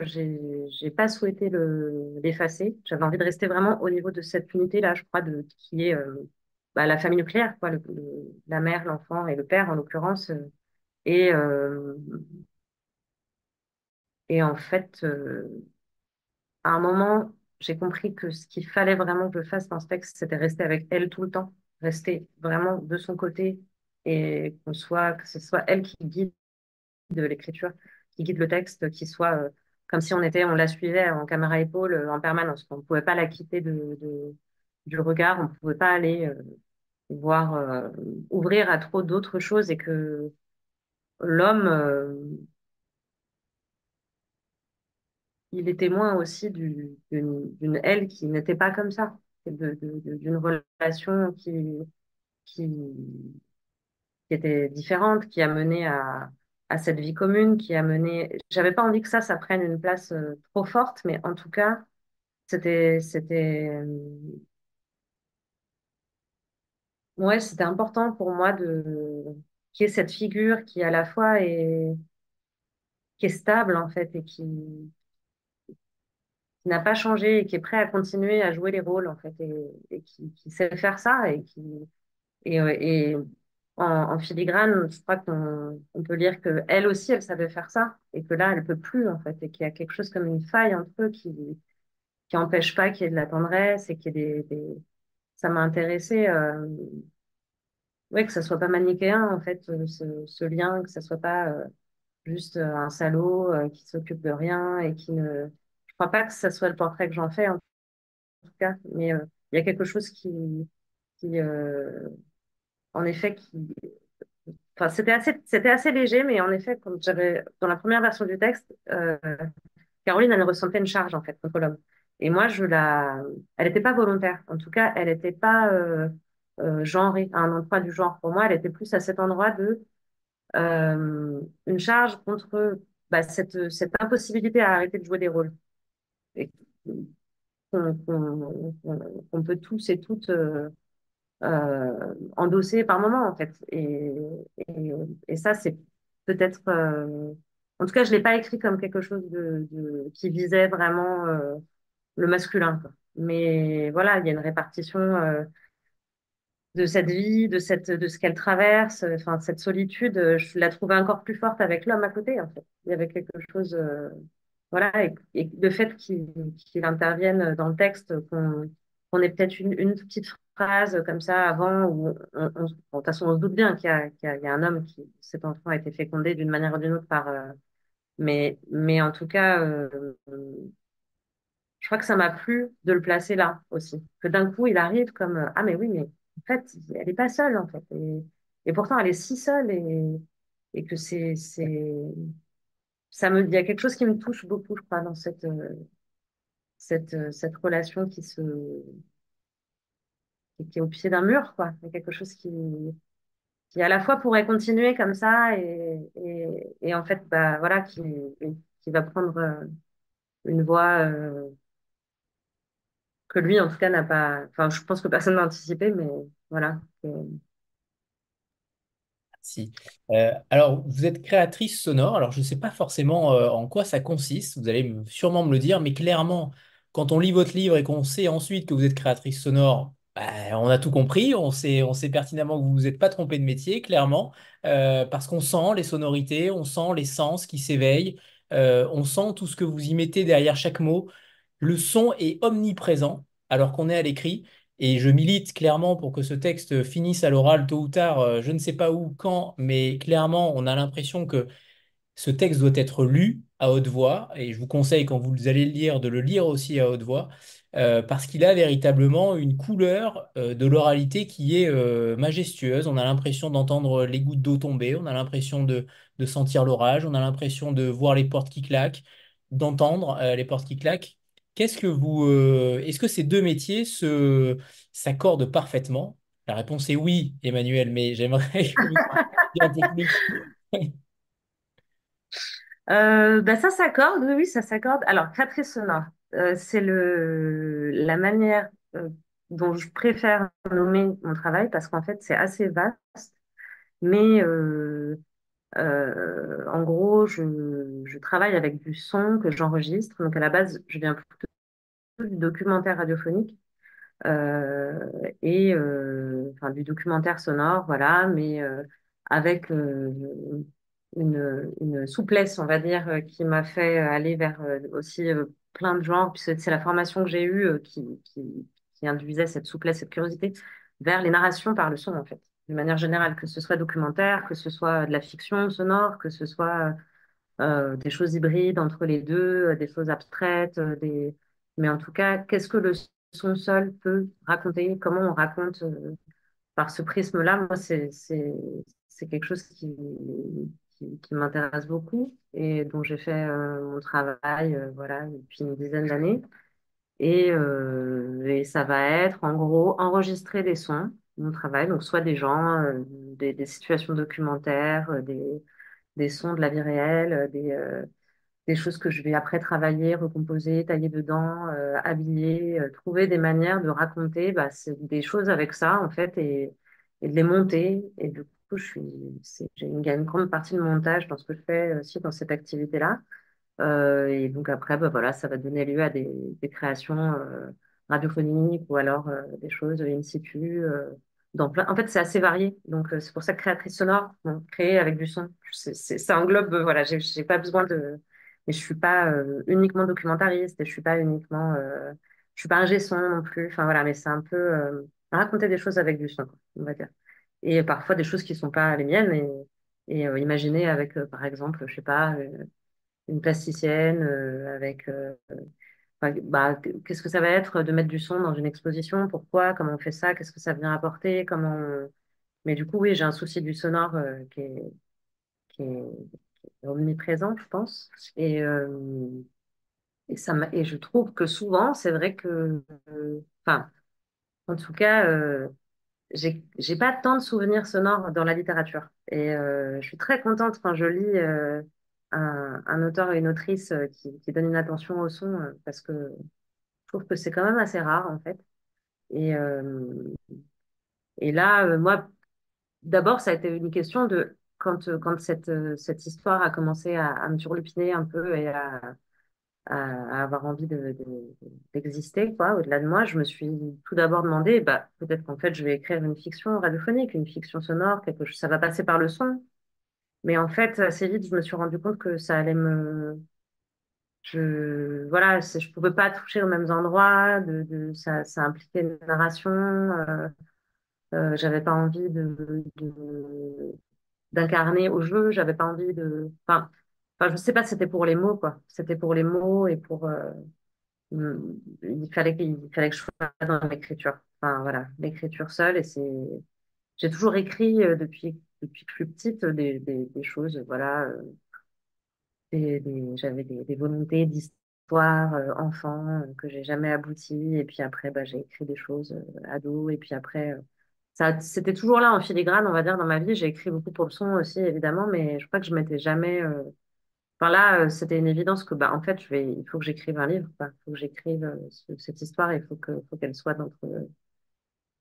j'ai, j'ai pas souhaité le, l'effacer. J'avais envie de rester vraiment au niveau de cette unité-là, je crois, de, qui est euh, bah, la famille nucléaire, quoi, le, le- la mère, l'enfant et le père, en l'occurrence. euh, Et, euh, et en fait, euh, à un moment, j'ai compris que ce qu'il fallait vraiment que je fasse dans ce texte, c'était rester avec elle tout le temps, rester vraiment de son côté et qu'on soit, que ce soit elle qui guide de l'écriture qui guide le texte, qui soit euh, comme si on était, on la suivait en caméra épaule euh, en permanence. On ne pouvait pas la quitter de, du regard, on ne pouvait pas aller euh, voir, ouvrir à trop d'autres choses et que l'homme, il est témoin aussi du- d'une elle qui n'était pas comme ça, d'une relation qui, qui, qui était différente, qui a mené à, à cette vie commune, qui a mené. J'avais pas envie que ça, ça prenne une place euh, trop forte, mais en tout cas, c'était, c'était, euh, ouais, c'était important pour moi de qu'il y ait cette figure qui à la fois est, qui est stable en fait et qui, qui n'a pas changé et qui est prêt à continuer à jouer les rôles en fait et, qui, sait faire ça et qui et en, en filigrane, je crois qu'on on peut lire que elle aussi elle savait faire ça et que là elle peut plus en fait et qu'il y a quelque chose comme une faille entre eux qui qui empêche pas qu'il y ait de la tendresse et qu'il y ait des, des... ça m'a intéressé euh, ouais que ça soit pas manichéen en fait euh, ce, ce lien que ça soit pas euh, juste euh, un salaud euh, qui s'occupe de rien et qui ne je crois pas que ça soit le portrait que j'en fais en tout cas mais euh, il y a quelque chose qui qui en effet qui enfin c'était assez c'était assez léger mais en effet quand j'avais dans la première version du texte euh, Caroline, elle ressentait une charge en fait contre l'homme. Et moi, je la, elle n'était pas volontaire. En tout cas, elle n'était pas euh, euh, à un endroit du genre. Pour moi, elle était plus à cet endroit de euh, une charge contre bah, cette, cette impossibilité à arrêter de jouer des rôles. Et qu'on qu'on- qu'on- peut tous et toutes euh, endosser par moment en fait. Et, et, ça, c'est peut-être, euh, en tout cas, je l'ai pas écrit comme quelque chose de, qui visait vraiment. euh, le masculin. Mais voilà, il y a une répartition de cette vie, de cette, de ce qu'elle traverse, enfin cette solitude. Je la trouvais encore plus forte avec l'homme à côté, en fait. Il y avait quelque chose, voilà, et, le fait qu'il intervienne dans le texte, qu'on ait peut-être une, une petite phrase comme ça avant, où on, on- se doute bien qu'il y y a, un homme qui, cet enfant a été fécondé d'une manière ou d'une autre par, euh, mais, mais en tout cas. euh, je crois que ça m'a plu de le placer là aussi. Que d'un coup, il arrive comme euh, Ah, mais oui, mais en fait, elle n'est pas seule, en fait. Et, et pourtant, elle est si seule et, et que c'est, ça me, il y a quelque chose qui me touche beaucoup, je crois, dans cette, cette, cette relation qui se, qui, qui est au pied d'un mur, quoi. Quelque chose qui, qui à la fois pourrait continuer comme ça et, et, en fait, bah, voilà, qui, qui va prendre euh, une voie, euh, que lui, en tout cas, n'a pas. Enfin, je pense que personne n'a anticipé, mais voilà. Et- Si. Euh, alors, vous êtes créatrice sonore. Alors, je ne sais pas forcément en quoi ça consiste. Vous allez me- sûrement me le dire, mais clairement, quand on lit votre livre et qu'on sait ensuite que vous êtes créatrice sonore, bah, on a tout compris. On sait, pertinemment que vous vous êtes pas trompé de métier, clairement, euh, parce qu'on sent les sonorités, on sent les sens qui s'éveillent, euh, on sent tout ce que vous y mettez derrière chaque mot. Le son est omniprésent alors qu'on est à l'écrit. Et je milite clairement pour que ce texte finisse à l'oral tôt ou tard, euh, je ne sais pas où, quand, mais clairement, on a l'impression que ce texte doit être lu à haute voix, et je vous conseille quand vous allez le lire de le lire aussi à haute voix, euh, parce qu'il a véritablement une couleur euh, de l'oralité qui est euh, majestueuse. On a l'impression d'entendre les gouttes d'eau tomber, on a l'impression de, sentir l'orage, on a l'impression de voir les portes qui claquent, d'entendre les portes qui claquent. Qu'est-ce que vous, est-ce que ces deux métiers se s'accordent parfaitement? La réponse est oui, Emmanuel, mais j'aimerais un peu bah, ça s'accorde, oui, ça s'accorde. Alors, créatrice sonore, euh, c'est la manière euh, dont je préfère nommer mon travail parce qu'en fait, c'est assez vaste. Mais euh, en gros, je, travaille avec du son que j'enregistre. Donc, à la base, je viens plutôt du documentaire radiophonique et enfin, du documentaire sonore, voilà, mais avec une, souplesse, on va dire, qui m'a fait aller vers aussi plein de genres. C'est la formation que j'ai eue euh, qui, induisait cette souplesse, cette curiosité vers les narrations par le son, en fait, de manière générale, que ce soit documentaire, que ce soit de la fiction sonore, que ce soit euh, des choses hybrides entre les deux, euh, des choses abstraites, euh, mais en tout cas, qu'est-ce que le son seul peut raconter, comment on raconte euh, par ce prisme-là, moi, c'est quelque chose qui, qui, m'intéresse beaucoup et dont j'ai fait euh, mon travail, euh, voilà, depuis une dizaine d'années. Et, euh, et ça va être, en gros, enregistrer des sons, mon travail, donc soit des gens, des, situations documentaires, des, des sons de la vie réelle, des, des choses que je vais après travailler, recomposer, tailler dedans, habiller, trouver des manières de raconter bah, des choses avec ça, en fait, et, et de les monter. Et du j'ai une, grande partie de montage dans ce que je fais aussi dans cette activité-là. Euh, et donc après, bah, voilà, ça va donner lieu à des, créations euh, radiophoniques ou alors euh, des choses in situ. euh, dans plein... En fait, c'est assez varié. Donc, c'est pour ça que créatrice sonore, créer avec du son, c'est, ça englobe, voilà, j'ai pas besoin de... Mais je suis pas uniquement documentariste et je suis pas uniquement... Je suis pas ingé son non plus. Enfin, voilà, mais c'est un peu raconter des choses avec du son, on va dire. Et parfois des choses qui sont pas les miennes et, et euh, imaginer avec, euh, par exemple, je sais pas... euh, une plasticienne avec bah, qu'est-ce que ça va être de mettre du son dans une exposition, pourquoi, comment on fait ça, qu'est-ce que ça vient apporter, comment mais du coup oui j'ai un souci du sonore qui est, omniprésent je pense. Et et ça et je trouve que souvent c'est vrai que enfin en tout cas j'ai pas tant de souvenirs sonores dans la littérature. Et euh, je suis très contente quand je lis euh, un, un auteur et une autrice euh, qui, qui donne une attention au son, euh, parce que je trouve que c'est quand même assez rare, en fait. Et, euh, et là, moi, d'abord, ça a été une question de quand, quand cette, cette histoire a commencé à, à me turlupiner un peu et à, à, avoir envie de, de- d'exister, quoi, au-delà de moi, je me suis tout d'abord demandé, bah, peut-être qu'en fait, je vais écrire une fiction radiophonique, une fiction sonore, quelque chose, ça va passer par le son. Mais en fait, assez vite, je me suis rendu compte que ça allait me, je, voilà, je pouvais pas toucher aux mêmes endroits, de, de, ça, ça impliquait une narration, euh, euh, j'avais pas envie de, d'incarner au jeu, j'avais pas envie de, enfin, enfin, je sais pas, c'était pour les mots, quoi. C'était pour les mots et pour, euh, Mm, Il fallait, qu'il fallait que je sois dans l'écriture. Enfin, voilà, l'écriture seule. Et c'est, j'ai toujours écrit euh, depuis, depuis suis petite euh, des, des, choses, voilà. des, j'avais des, volontés d'histoire, enfant, que j'ai jamais abouti. Et puis après, bah, j'ai écrit des choses, euh, ado. Et puis après, c'était toujours là en filigrane, on va dire, dans ma vie. J'ai écrit beaucoup pour le son aussi, évidemment, mais je crois que je m'étais jamais, Enfin là, euh, c'était une évidence que bah en fait, je vais, il faut que j'écrive un livre, quoi. Il faut que j'écrive euh, ce- cette histoire, il faut que, faut qu'elle soit d'entre,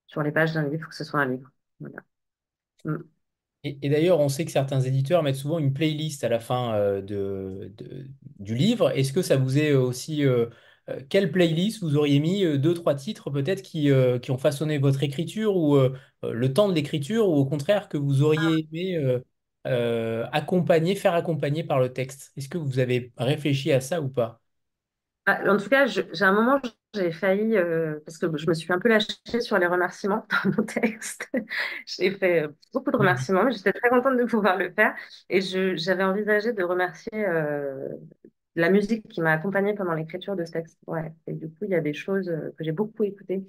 sur les pages d'un livre, il faut que ce soit un livre. Voilà. Mm. Et, et d'ailleurs, on sait que certains éditeurs mettent souvent une playlist à la fin euh, de, de- du livre. Est-ce que ça vous est aussi... euh, euh, quelle playlist vous auriez mis euh, deux, trois titres peut-être qui, euh, qui ont façonné votre écriture ou euh, euh, le temps de l'écriture ou au contraire que vous auriez aimé euh, euh, accompagner, faire accompagner par le texte? Est-ce que vous avez réfléchi à ça ou pas? Ah, en tout cas, j'ai un moment, j'ai failli, euh, parce que je me suis un peu lâchée sur les remerciements dans mon texte. J'ai fait beaucoup de remerciements, mais j'étais très contente de pouvoir le faire. Et j'avais envisagé de remercier euh, la musique qui m'a accompagnée pendant l'écriture de ce texte. Ouais. Et du coup, il y a des choses euh, que j'ai beaucoup écoutées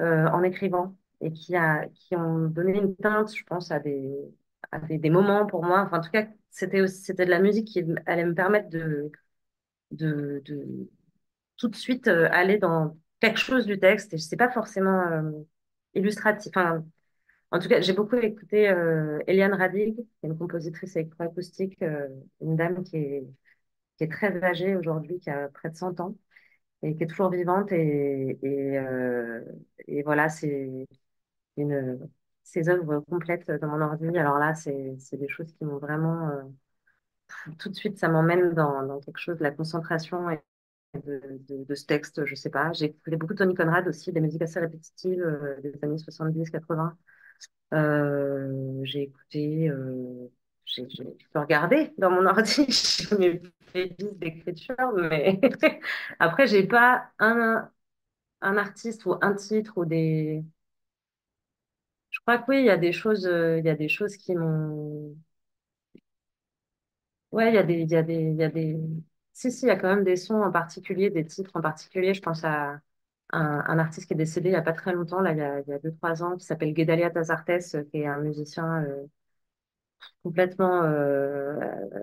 euh, en écrivant et qui, a, qui ont donné une teinte, je pense, à des, à des, moments pour moi. Enfin, en tout cas, c'était c'était de la musique qui allait me permettre de, de, de tout de suite euh, aller dans quelque chose du texte. Et je sais pas forcément euh, illustratif. Enfin, en tout cas, j'ai beaucoup écouté euh, Eliane Radig, qui est une compositrice électroacoustique, une dame qui est, qui est très âgée aujourd'hui, qui a près de 100 ans et qui est toujours vivante. Et, et, euh, et voilà, c'est une, ses œuvres complètes dans mon ordi. Alors là, c'est, des choses qui m'ont vraiment, euh, tout de suite, ça m'emmène dans, dans quelque chose la concentration de, de, ce texte, je sais pas. J'ai écouté beaucoup Tony Conrad aussi, des musiques assez répétitives euh, des années 70-80. Euh, j'ai écouté, euh, j'ai, regarder dans mon ordi, mes playlists d'écriture, mais après, j'ai pas un, un artiste ou un titre ou des, crois oui, il y a des choses, euh, il y a des choses qui m'ont. Ouais, il y a des, il y a des, il y a des. Si, si, il y a quand même des sons en particulier, des titres en particulier. Je pense à un, artiste qui est décédé il y a pas très longtemps, là, il y a, il y a deux, trois ans, qui s'appelle Guedalia Tazartes, euh, qui est un musicien euh, complètement euh,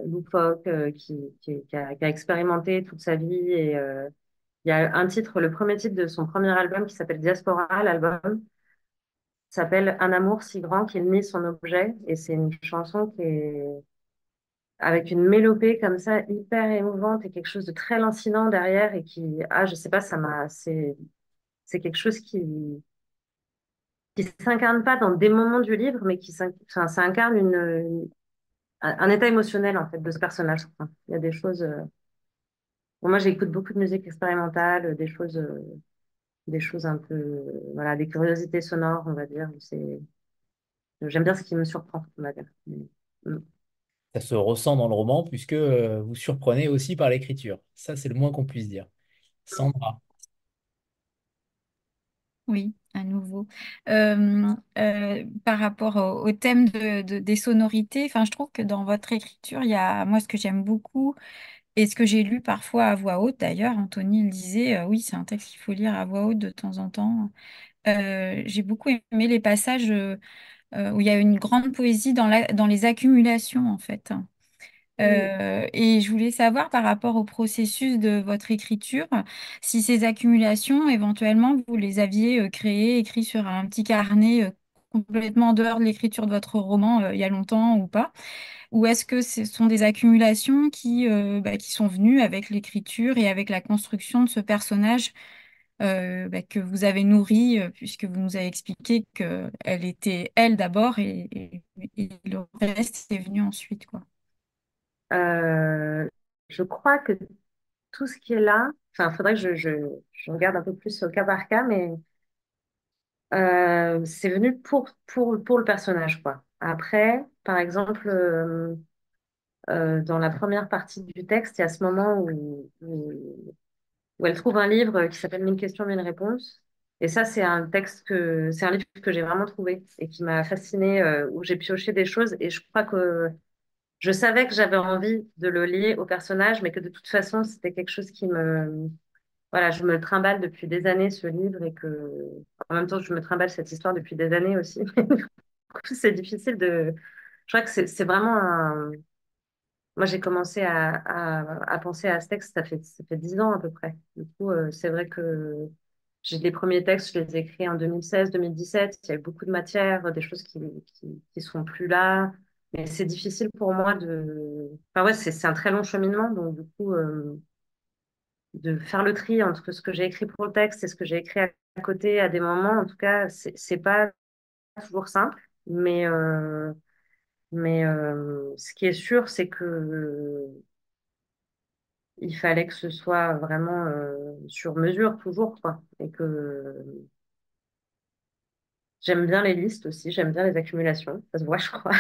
loufoque, euh, qui, qui, a, qui a expérimenté toute sa vie. Et euh, il y a un titre, le premier titre de son premier album qui s'appelle Diaspora, l'album s'appelle Un amour si grand qu'il nie son objet. Et c'est une chanson qui est avec une mélopée comme ça, hyper émouvante et quelque chose de très lancinant derrière et qui, ah, je sais pas, ça m'a, c'est, quelque chose qui, qui s'incarne pas dans des moments du livre, mais qui s'in- enfin, ça incarne une, un état émotionnel, en fait, de ce personnage. Il y a des choses, euh, bon, moi, j'écoute beaucoup de musique expérimentale, des choses, euh, des choses un peu, voilà, des curiosités sonores, on va dire. C'est, j'aime bien ce qui me surprend, on va dire. Mm. Ça se ressent dans le roman puisque euh, vous surprenez aussi par l'écriture. Ça, c'est le moins qu'on puisse dire. Sandra. Oui, à nouveau. Euh, euh, par rapport au, au thème de, de- des sonorités, enfin, je trouve que dans votre écriture, il y a, moi, ce que j'aime beaucoup, et ce que j'ai lu parfois à voix haute, d'ailleurs, Anthony le disait, euh, oui, c'est un texte qu'il faut lire à voix haute de temps en temps. Euh, j'ai beaucoup aimé les passages euh, où il y a une grande poésie dans la, dans les accumulations, en fait. Oui. Et je voulais savoir par rapport au processus de votre écriture, si ces accumulations, éventuellement, vous les aviez créées, écrites sur un petit carnet complètement en dehors de l'écriture de votre roman euh, il y a longtemps ou pas, ou est-ce que ce sont des accumulations qui, euh, bah, qui sont venues avec l'écriture et avec la construction de ce personnage euh, bah, que vous avez nourri, puisque vous nous avez expliqué qu'elle était elle d'abord et, le reste est venu ensuite, quoi? Je crois que tout ce qui est là, enfin, il faudrait que je, je, je regarde un peu plus au cas par cas, mais euh, c'est venu pour, pour, pour le personnage, quoi. Après, par exemple, euh, euh, dans la première partie du texte, il y a ce moment où, où, elle trouve un livre qui s'appelle Mille questions, mille réponses. Et ça, c'est un texte que, c'est un livre que j'ai vraiment trouvé et qui m'a fascinée, où j'ai pioché des choses. Et je crois que je savais que j'avais envie de le lier au personnage, mais que de toute façon, c'était quelque chose qui me, voilà, je me le trimballe depuis des années, ce livre, et que, en même temps, je me trimballe cette histoire depuis des années aussi. C'est difficile de, je crois que c'est vraiment un, moi, j'ai commencé à, à, penser à ce texte, ça fait, ça fait dix ans à peu près. Du coup, euh, c'est vrai que j'ai les premiers textes, je les ai écrits en 2016, 2017. Il y a eu beaucoup de matière, des choses qui, qui, qui sont plus là. Mais c'est difficile pour moi de, enfin ouais, c'est un très long cheminement. Donc, du coup, euh, de faire le tri entre ce que j'ai écrit pour le texte et ce que j'ai écrit à côté à des moments, en tout cas, c'est pas toujours simple. Mais, euh, mais euh, ce qui est sûr, c'est que il fallait que ce soit vraiment euh, sur mesure toujours, quoi. Et que j'aime bien les listes aussi, j'aime bien les accumulations, ça se voit, je crois.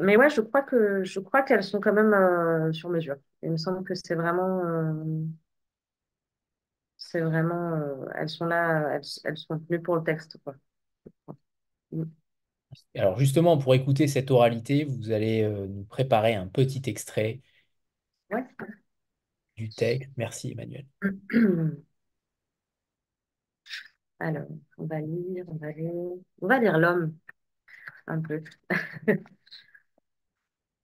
Mais ouais, je crois que je crois qu'elles sont quand même euh, sur mesure. Il me semble que c'est vraiment euh, c'est vraiment euh, elles sont là, elles, elles sont venues pour le texte, quoi. Mm. Alors justement, pour écouter cette oralité, vous allez nous préparer un petit extrait Ouais. du texte. Merci Emmanuel. Alors, on va lire, on va lire, on va lire l'homme un peu.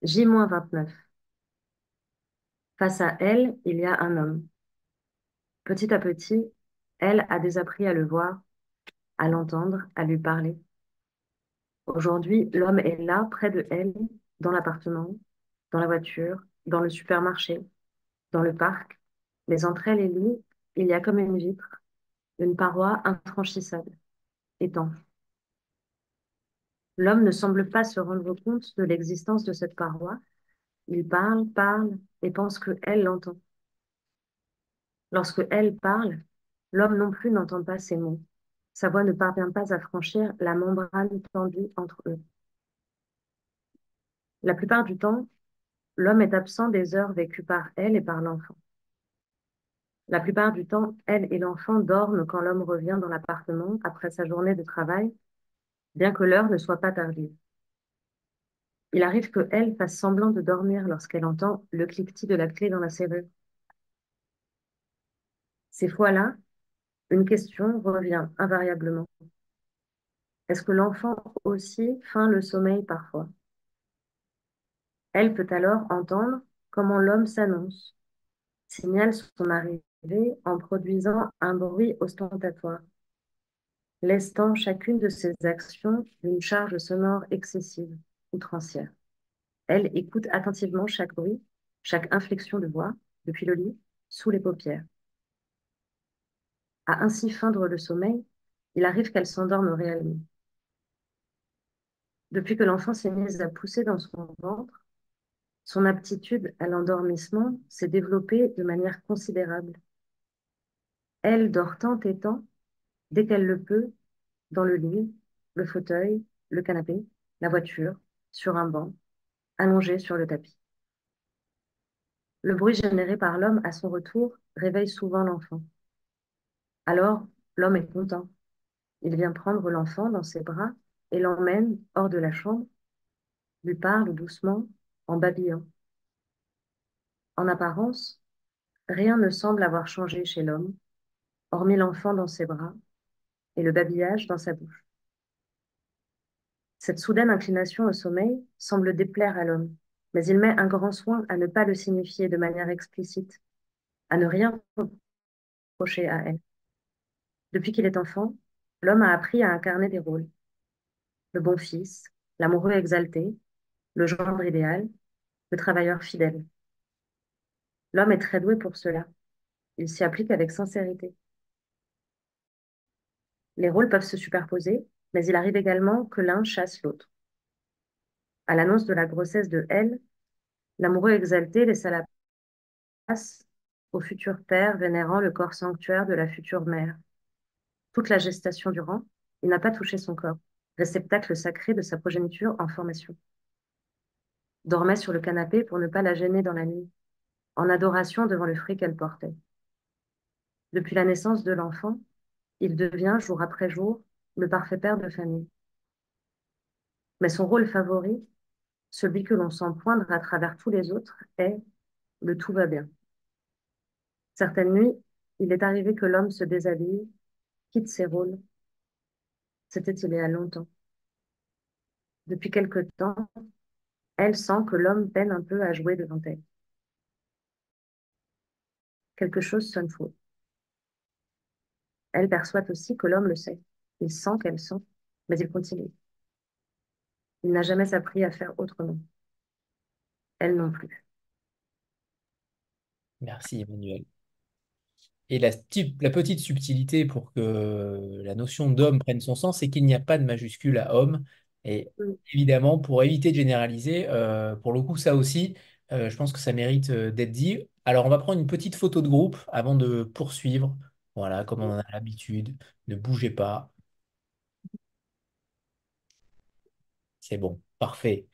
J-29. Face à elle, il y a un homme. Petit à petit, elle a désappris à le voir, à l'entendre, à lui parler. Aujourd'hui, l'homme est là, près de elle, dans l'appartement, dans la voiture, dans le supermarché, dans le parc. Mais entre elle et lui, il y a comme une vitre, une paroi infranchissable, étanche. L'homme ne semble pas se rendre compte de l'existence de cette paroi. Il parle, parle et pense que elle l'entend. Lorsque elle parle, l'homme non plus n'entend pas ses mots. Sa voix ne parvient pas à franchir la membrane tendue entre eux. La plupart du temps, l'homme est absent des heures vécues par elle et par l'enfant. La plupart du temps, elle et l'enfant dorment quand l'homme revient dans l'appartement après sa journée de travail, bien que l'heure ne soit pas tardive. Il arrive que elle fasse semblant de dormir lorsqu'elle entend le cliquetis de la clé dans la serrure. Ces fois-là, une question revient invariablement. Est-ce que l'enfant aussi feint le sommeil parfois? Elle peut alors entendre comment l'homme s'annonce, signale son arrivée en produisant un bruit ostentatoire, lestant chacune de ses actions d'une charge sonore excessive, outrancière. Elle écoute attentivement chaque bruit, chaque inflexion de voix, depuis le lit, sous les paupières. À ainsi feindre le sommeil, il arrive qu'elle s'endorme réellement. Depuis que l'enfant s'est mise à pousser dans son ventre, son aptitude à l'endormissement s'est développée de manière considérable. Elle dort tant et tant, dès qu'elle le peut, dans le lit, le fauteuil, le canapé, la voiture, sur un banc, allongée sur le tapis. Le bruit généré par l'homme à son retour réveille souvent l'enfant. Alors, l'homme est content. Il vient prendre l'enfant dans ses bras et l'emmène hors de la chambre, lui parle doucement en babillant. En apparence, rien ne semble avoir changé chez l'homme, hormis l'enfant dans ses bras et le babillage dans sa bouche. Cette soudaine inclination au sommeil semble déplaire à l'homme, mais il met un grand soin à ne pas le signifier de manière explicite, à ne rien reprocher à elle. Depuis qu'il est enfant, l'homme a appris à incarner des rôles. Le bon fils, l'amoureux exalté, le gendre idéal, le travailleur fidèle. L'homme est très doué pour cela. Il s'y applique avec sincérité. Les rôles peuvent se superposer, mais il arrive également que l'un chasse l'autre. À l'annonce de la grossesse de Elle, l'amoureux exalté laissa la place au futur père vénérant le corps sanctuaire de la future mère. Toute la gestation durant, il n'a pas touché son corps, réceptacle sacré de sa progéniture en formation. Dormait sur le canapé pour ne pas la gêner dans la nuit, en adoration devant le fruit qu'elle portait. Depuis la naissance de l'enfant, il devient, jour après jour, le parfait père de famille. Mais son rôle favori, celui que l'on sent poindre à travers tous les autres, est le tout va bien. Certaines nuits, il est arrivé que l'homme se déshabille, quitte ses rôles. C'était il y a longtemps. Depuis quelque temps, elle sent que l'homme peine un peu à jouer devant elle. Quelque chose sonne faux. Elle perçoit aussi que l'homme le sait. Il sent qu'elle sent, mais il continue. Il n'a jamais appris à faire autrement. Elle non plus. Merci Emmanuel. Et la, la, petite subtilité pour que la notion d'homme prenne son sens, c'est qu'il n'y a pas de majuscule à homme. Et évidemment, pour éviter de généraliser, euh, pour le coup, ça aussi, euh, je pense que ça mérite euh, d'être dit. Alors, on va prendre une petite photo de groupe avant de poursuivre. Voilà, comme on en a l'habitude. Ne bougez pas. C'est bon, parfait.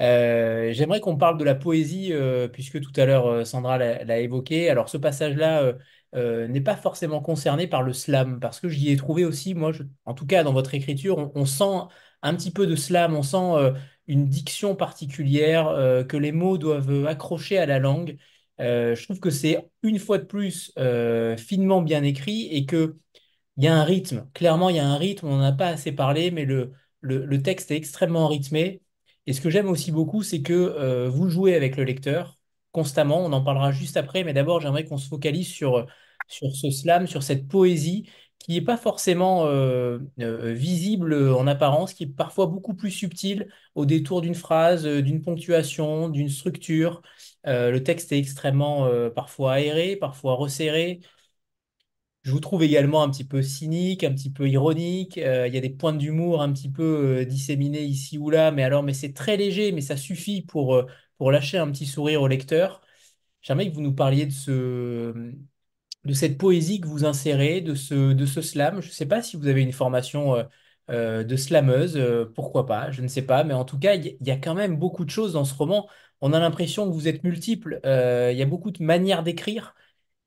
Euh, j'aimerais qu'on parle de la poésie, euh, puisque tout à l'heure euh, Sandra l'a évoqué. Alors ce passage-là euh, n'est pas forcément concerné par le slam, parce que j'y ai trouvé aussi, moi, je- en tout cas dans votre écriture, on, on sent un petit peu de slam, on sent une diction particulière, que les mots doivent accrocher à la langue. Euh, je trouve que c'est une fois de plus euh, finement bien écrit et que il y a un rythme. Clairement, il y a un rythme. On n'en a pas assez parlé, mais le, le, texte est extrêmement rythmé. Et ce que j'aime aussi beaucoup, c'est que euh, vous jouez avec le lecteur constamment. On en parlera juste après, mais d'abord, j'aimerais qu'on se focalise sur, sur ce slam, sur cette poésie qui n'est pas forcément visible en apparence, qui est parfois beaucoup plus subtile au détour d'une phrase, d'une ponctuation, d'une structure. Euh, le texte est extrêmement euh, parfois aéré, parfois resserré. Je vous trouve également un petit peu cynique, un petit peu ironique. Euh, il y a des points d'humour un petit peu disséminés ici ou là, mais alors, mais c'est très léger, mais ça suffit pour, pour lâcher un petit sourire au lecteur. J'aimerais que vous nous parliez de ce, de cette poésie que vous insérez, de ce, de ce slam. Je ne sais pas si vous avez une formation de slameuse, pourquoi pas, je ne sais pas, mais en tout cas, il y a quand même beaucoup de choses dans ce roman. On a l'impression que vous êtes multiples. Euh, il y a beaucoup de manières d'écrire.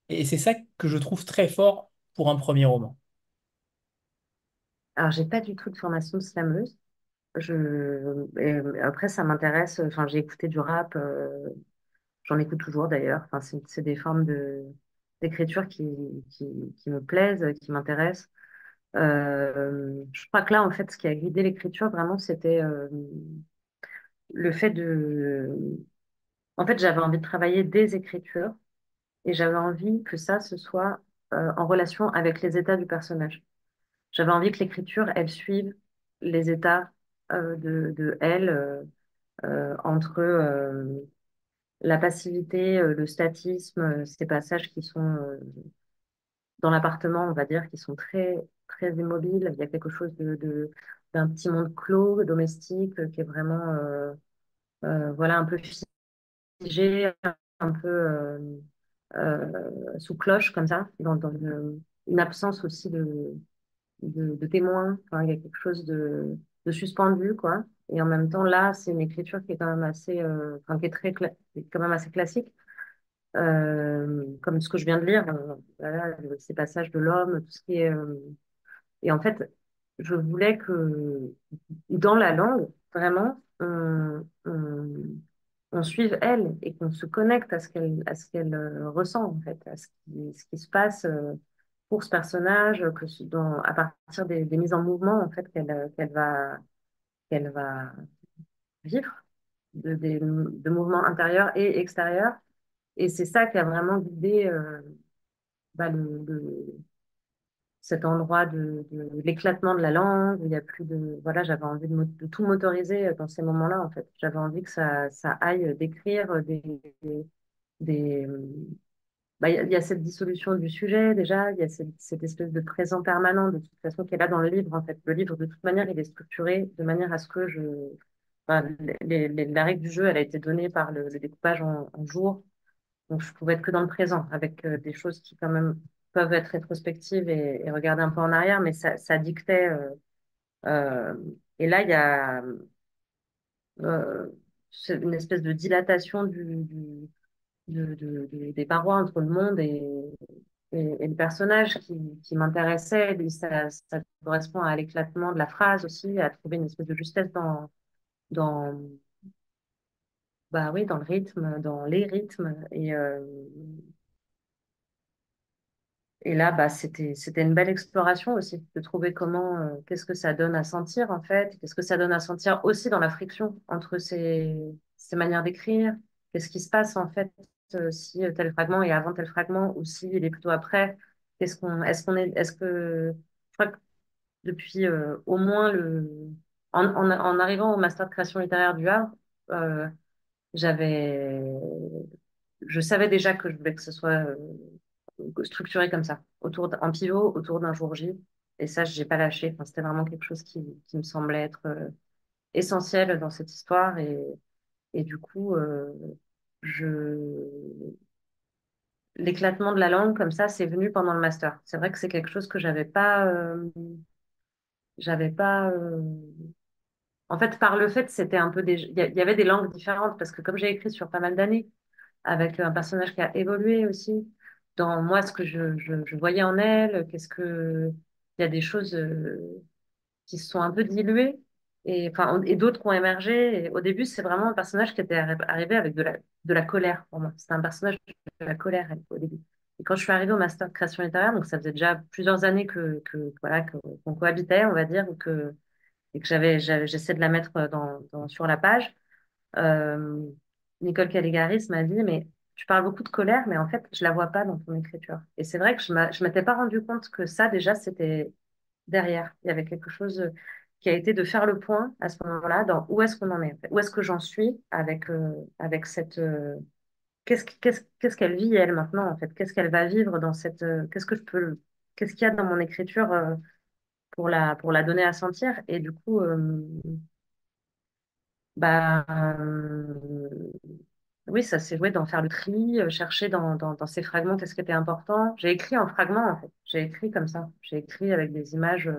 Et c'est ça que je trouve très fort pour un premier roman. Alors, j'ai pas du tout de formation slameuse. Après, ça m'intéresse. Enfin, j'ai écouté du rap. euh, J'en écoute toujours d'ailleurs. Enfin, c'est des formes d'écriture qui, me plaisent, qui m'intéressent. Euh, je crois que là, en fait, ce qui a guidé l'écriture, vraiment, c'était le fait de... En fait, j'avais envie de travailler des écritures et j'avais envie que ça, ce soit euh, en relation avec les états du personnage. J'avais envie que l'écriture, elle suive les états euh, de, elle euh, euh, entre la passivité, le statisme, ces passages qui sont dans l'appartement, on va dire, qui sont très, très immobiles. Il y a quelque chose de- d'un petit monde clos, domestique, qui est vraiment, euh, euh, voilà, un peu figé, un peu euh, sous cloche, comme ça, dans, une, absence aussi de, de, témoins. Il y a quelque chose de, suspendu, quoi. Et en même temps, là, c'est une écriture qui est quand même assez, enfin, qui est très, quand même assez classique. Comme ce que je viens de lire, ces passages de l'homme, tout ce qui est, et en fait, je voulais que dans la langue, vraiment, on, on, on suive elle et qu'on se connecte à ce qu'elle à ce qu'elle euh, ressent, en fait, à ce qui, ce qui se passe euh, pour ce personnage, que dans, à partir des, des mises en mouvement, en fait, qu'elle euh, qu'elle va, qu'elle va vivre, de, de mouvements intérieurs et extérieurs. Et c'est ça qui a vraiment guidé euh, bah, le, le- cet endroit de, l'éclatement de la langue, il y a plus de... Voilà, j'avais envie de, tout motoriser dans ces moments-là, en fait. J'avais envie que ça, ça aille décrire des... des, des- bah, il y, a cette dissolution du sujet, déjà, il y a cette, cette espèce de présent permanent, de toute façon, qui est là dans le livre, en fait. Le livre, de toute manière, il est structuré de manière à ce que je... les- la règle du jeu, elle a été donnée par le, le découpage en, en jours. Donc, je pouvais être que dans le présent, avec euh, des choses qui, quand même, peuvent être rétrospectives et, regarder un peu en arrière, mais ça, dictait. euh, euh, et là, il y a euh, une espèce de dilatation du, du- de- de- de- des parois entre le monde et, et, et le personnage qui, qui m'intéressait. Ça, ça correspond à l'éclatement de la phrase aussi, à trouver une espèce de justesse dans, dans, bah oui, dans le rythme, dans les rythmes. Et, Et là, bah, c'était, c'était une belle exploration aussi, de trouver comment, euh, qu'est-ce que ça donne à sentir en fait, qu'est-ce que ça donne à sentir aussi dans la friction entre ces, ces manières d'écrire, qu'est-ce qui se passe en fait euh, si tel fragment est avant tel fragment ou s'il est plutôt après, qu'est-ce qu'on, est-ce qu'on est, est-ce que, je crois que depuis euh, au moins le, en, en, en arrivant au master de création littéraire du Havre, euh, j'avais, je savais déjà que je voulais que ce soit euh, structuré comme ça, autour d'un pivot, autour d'un jour J. Et ça, j'ai pas lâché. Enfin, c'était vraiment quelque chose qui, qui me semblait être euh, essentiel dans cette histoire. Et, et du coup, euh, je... l'éclatement de la langue comme ça, c'est venu pendant le master. C'est vrai que c'est quelque chose que j'avais pas, euh, j'avais pas, en fait, par le fait, c'était un peu des, il y avait des langues différentes parce que comme j'ai écrit sur pas mal d'années, avec un personnage qui a évolué aussi, dans moi, ce que je, je, voyais en elle, qu'est-ce que, il y a des choses euh, qui se sont un peu diluées et, enfin, et d'autres ont émergé. Au début, c'est vraiment un personnage qui était arrivé avec de la, de la colère pour moi. C'était un personnage de la colère au début. Et quand je suis arrivée au master de création littéraire, donc ça faisait déjà plusieurs années que, que voilà qu'on cohabitait, on va dire, que et que j'avais, j'essaie de la mettre dans, dans, sur la page. Euh, Nicole Caligaris m'a dit, mais tu parles beaucoup de colère, mais en fait, je la vois pas dans ton écriture. Et c'est vrai que je ne m'étais pas rendu compte que ça, déjà, c'était derrière. Il y avait quelque chose qui a été de faire le point à ce moment-là dans où est-ce qu'on en est, où est-ce que j'en suis avec, euh, avec cette... Euh, qu'est-ce qu'elle vit, elle, maintenant, en fait? Qu'est-ce qu'elle va vivre dans cette... Euh, qu'est-ce que je peux... Qu'est-ce qu'il y a dans mon écriture pour la, pour la donner à sentir? Et du coup, bah, oui, ça s'est joué d'en faire le tri, chercher dans, dans, dans ces fragments qu'est-ce qui était important? J'ai écrit en fragments, en fait. J'ai écrit comme ça. J'ai écrit avec des images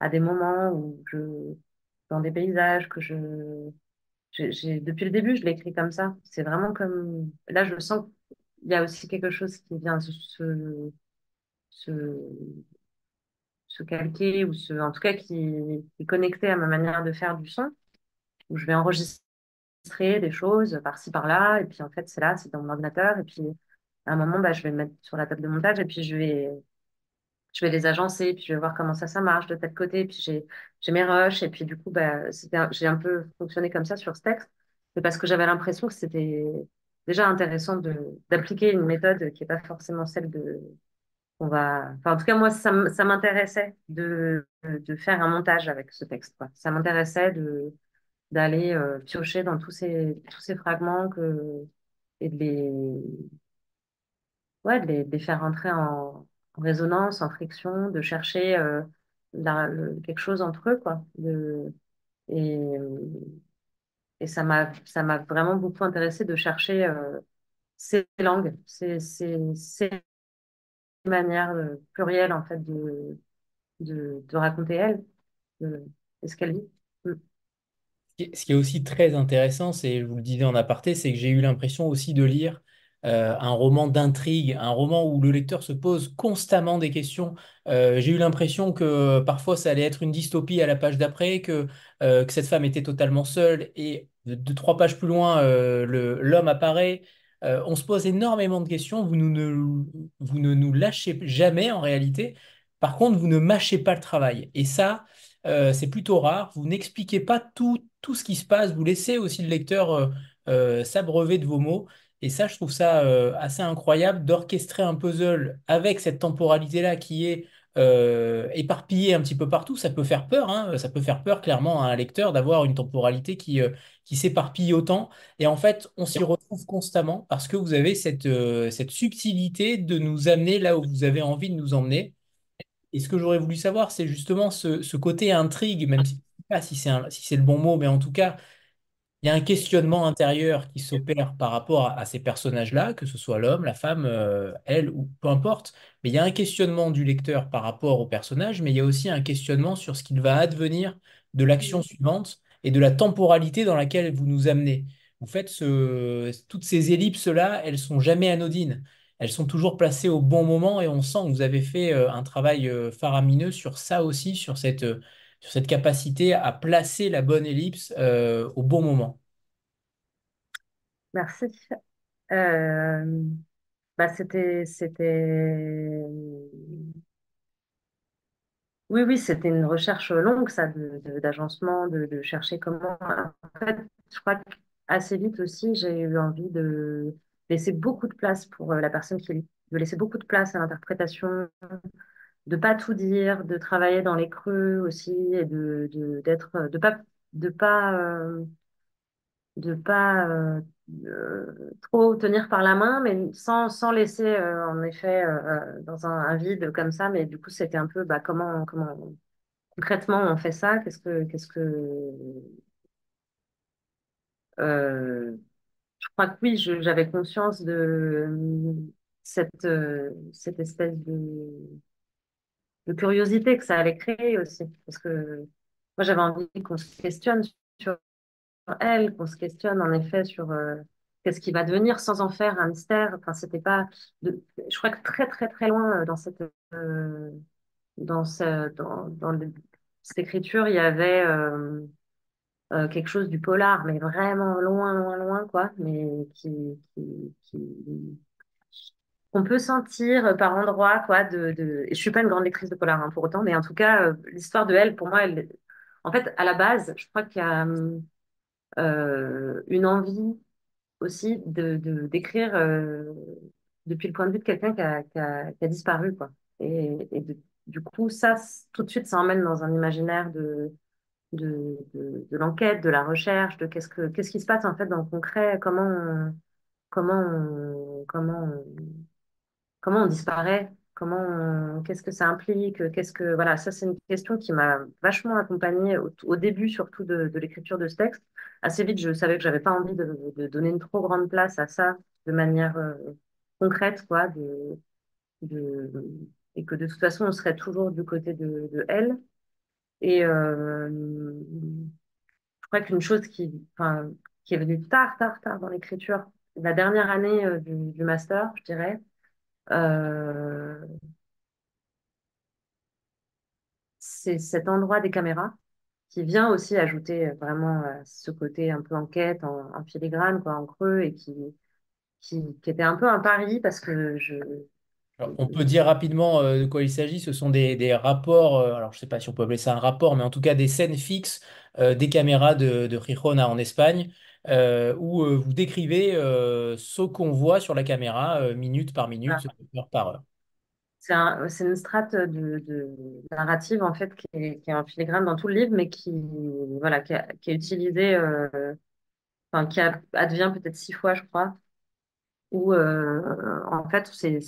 à des moments où je, dans des paysages que je, j'ai, depuis le début, je l'écris comme ça. C'est vraiment comme, là, je sens qu'il y a aussi quelque chose qui vient se, se, se calquer ou se, en tout cas, qui est connecté à ma manière de faire du son, où je vais enregistrer des choses par-ci, par-là, et puis en fait, c'est là, c'est dans mon ordinateur, et puis à un moment, bah, je vais le mettre sur la table de montage, et puis je vais je vais les agencer, puis je vais voir comment ça, ça marche de tel côté, puis j'ai, mes rushs, et puis du coup, bah, j'ai un peu fonctionné comme ça sur ce texte, mais parce que j'avais l'impression que c'était déjà intéressant d'appliquer une méthode qui n'est pas forcément celle de, on va, enfin, en tout cas, moi, ça, ça m'intéressait de, de faire un montage avec ce texte, quoi. Ça m'intéressait de, d'aller euh, piocher dans tous ces, tous ces fragments que, et de les, ouais, de les, faire rentrer en, résonance, en friction, de chercher euh, quelque chose entre eux, quoi. De, et, et ça m'a vraiment beaucoup intéressé de chercher euh, ces langues, ces, ces, ces manières euh, plurielles en fait de, de, raconter elle, de, ce qu'elle vit. Ce qui est aussi très intéressant, c'est, je vous le disais en aparté, c'est que j'ai eu l'impression aussi de lire euh, un roman d'intrigue, un roman où le lecteur se pose constamment des questions. Euh, j'ai eu l'impression que parfois ça allait être une dystopie à la page d'après, que, euh, que cette femme était totalement seule et de, trois pages plus loin, l'homme apparaît. on se pose énormément de questions. Vous, ne, vous ne nous lâchez jamais en réalité. Par contre, vous ne mâchez pas le travail. Et ça, c'est plutôt rare. Vous n'expliquez pas tout, tout ce qui se passe. Vous laissez aussi le lecteur s'abreuver de vos mots. Et ça, je trouve ça euh, assez incroyable d'orchestrer un puzzle avec cette temporalité-là qui est euh, éparpillée un petit peu partout. Ça peut faire peur, hein. ça peut faire peur clairement à un lecteur d'avoir une temporalité qui, euh, s'éparpille autant. Et en fait, on s'y retrouve constamment parce que vous avez cette, cette subtilité de nous amener là où vous avez envie de nous emmener. Et ce que j'aurais voulu savoir, c'est justement ce, ce, côté intrigue, même si, pas si c'est si le bon mot, mais en tout cas, il y a un questionnement intérieur qui s'opère par rapport à, ces personnages-là, que ce soit l'homme, la femme, euh, elle ou peu importe. Mais il y a un questionnement du lecteur par rapport au personnage, mais il y a aussi un questionnement sur ce qu'il va advenir de l'action suivante et de la temporalité dans laquelle vous nous amenez. Vous faites ce, toutes ces ellipses-là, elles sont jamais anodines. Elles sont toujours placées au bon moment et on sent que vous avez fait euh, un travail euh, faramineux sur ça aussi, sur cette sur cette capacité à placer la bonne ellipse euh, au bon moment. Merci. Euh, bah c'était, oui, oui, c'était une recherche longue, ça, d'agencement, de, de, chercher comment. En fait, je crois qu'assez vite aussi, j'ai eu envie de laisser beaucoup de place pour euh, la personne qui lit, de laisser beaucoup de place à l'interprétation, de pas tout dire, de travailler dans les creux aussi et de d'être de, pas de pas euh, de pas euh, euh, trop tenir par la main, mais sans, sans laisser en effet dans un, vide comme ça. Mais du coup, c'était un peu bah, comment comment concrètement on fait ça? Qu'est-ce que qu'est-ce que je crois que oui, j'avais conscience de cette cette espèce de de curiosité que ça allait créer aussi. Parce que moi, j'avais envie qu'on se questionne sur elle, qu'on se questionne en effet sur euh, qu'est-ce qui va devenir sans en faire un mystère. Enfin, c'était pas. De... Je crois que très très très loin euh, dans cette euh, dans ce, dans, cette écriture, il y avait quelque chose du polar, mais vraiment loin loin loin quoi, mais qui qu'on peut sentir par endroits quoi. De, de... Je suis pas une grande lectrice de polar hein, pour autant, mais en tout cas, euh, l'histoire de elle, pour moi, elle. En fait, à la base, je crois qu'il y a euh, une envie aussi de, d'écrire euh, depuis le point de vue de quelqu'un qui a, qui a, qui a disparu, quoi. Et, et du coup, ça, tout de suite, ça emmène dans un imaginaire de, de, de, l'enquête, de la recherche, de qu'est-ce que, qu'est-ce qui se passe en fait dans le concret, comment comment comment comment on disparaît, comment qu'est-ce que ça implique, qu'est-ce que voilà, ça c'est une question qui m'a vachement accompagnée au, début surtout de, l'écriture de ce texte. Assez vite, je savais que j'avais pas envie de, donner une trop grande place à ça de manière euh, concrète, quoi, de, et que de toute façon on serait toujours du côté de, elle. Et euh, je crois qu'une chose qui, enfin, qui est venue tard, tard, tard dans l'écriture, la dernière année euh, du master, je dirais. Euh, c'est cet endroit des caméras qui vient aussi ajouter euh, vraiment euh, ce côté un peu enquête en, en filigrane, quoi, en creux, et qui, qui, était un peu un pari parce que je... On peut dire rapidement de quoi il s'agit. Ce sont des, des rapports, alors je ne sais pas si on peut appeler ça un rapport, mais en tout cas des scènes fixes des caméras de, de Gijona en Espagne, euh, où euh, vous décrivez euh, ce qu'on voit sur la caméra euh, minute par minute, voilà. heure par heure. C'est un, c'est une strate de, de narrative en fait qui est, qui est en filigrane dans tout le livre, mais qui voilà qui, a- qui est utilisée, enfin qui a- advient peut-être six fois, je crois, où euh, en fait c'est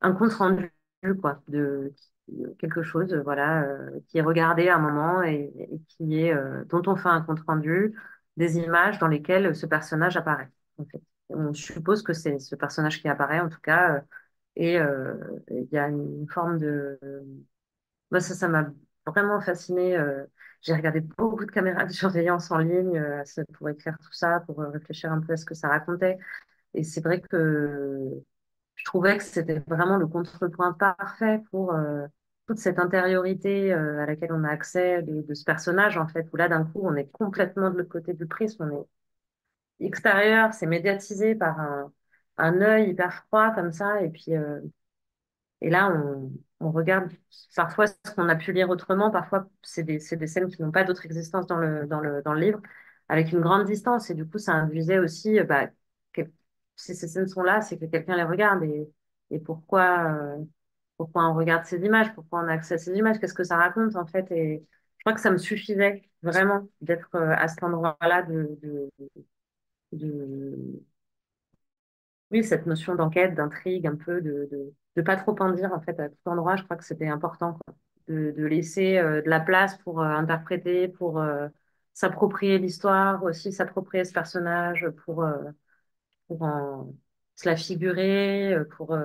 un compte rendu quoi de quelque chose voilà euh, qui est regardé à un moment et, et qui est euh, dont on fait un compte rendu des images dans lesquelles ce personnage apparaît on suppose que c'est ce personnage qui apparaît en tout cas euh, et euh, il y a une forme de moi ça ça m'a vraiment fascinée euh, j'ai regardé beaucoup de caméras de surveillance en ligne euh, pour écrire tout ça pour euh, réfléchir un peu à ce que ça racontait. Et c'est vrai que je trouvais que c'était vraiment le contrepoint parfait pour euh, toute cette intériorité euh, à laquelle on a accès de, ce personnage, en fait, où là, d'un coup, on est complètement de l'autre côté du prisme, on est extérieur, c'est médiatisé par un, un œil hyper froid comme ça, et puis euh, et là, on, on regarde parfois ce qu'on a pu lire autrement, parfois c'est des, des scènes qui n'ont pas d'autre existence dans le, dans le, dans le livre, avec une grande distance. Et du coup, ça induisait aussi, euh, bah, que, si ces scènes sont là, c'est que quelqu'un les regarde. Et, et pourquoi, pourquoi on regarde ces images, pourquoi on a accès à ces images, qu'est-ce que ça raconte en fait. Et je crois que ça me suffisait vraiment d'être euh, à cet endroit-là de, de, oui, cette notion d'enquête, d'intrigue, un peu, de, de, de pas trop en dire, en fait, à tout endroit, je crois que c'était important. De, laisser euh, de la place pour euh, interpréter, pour s'approprier l'histoire, aussi s'approprier ce personnage, pour, pour se la figurer, pour...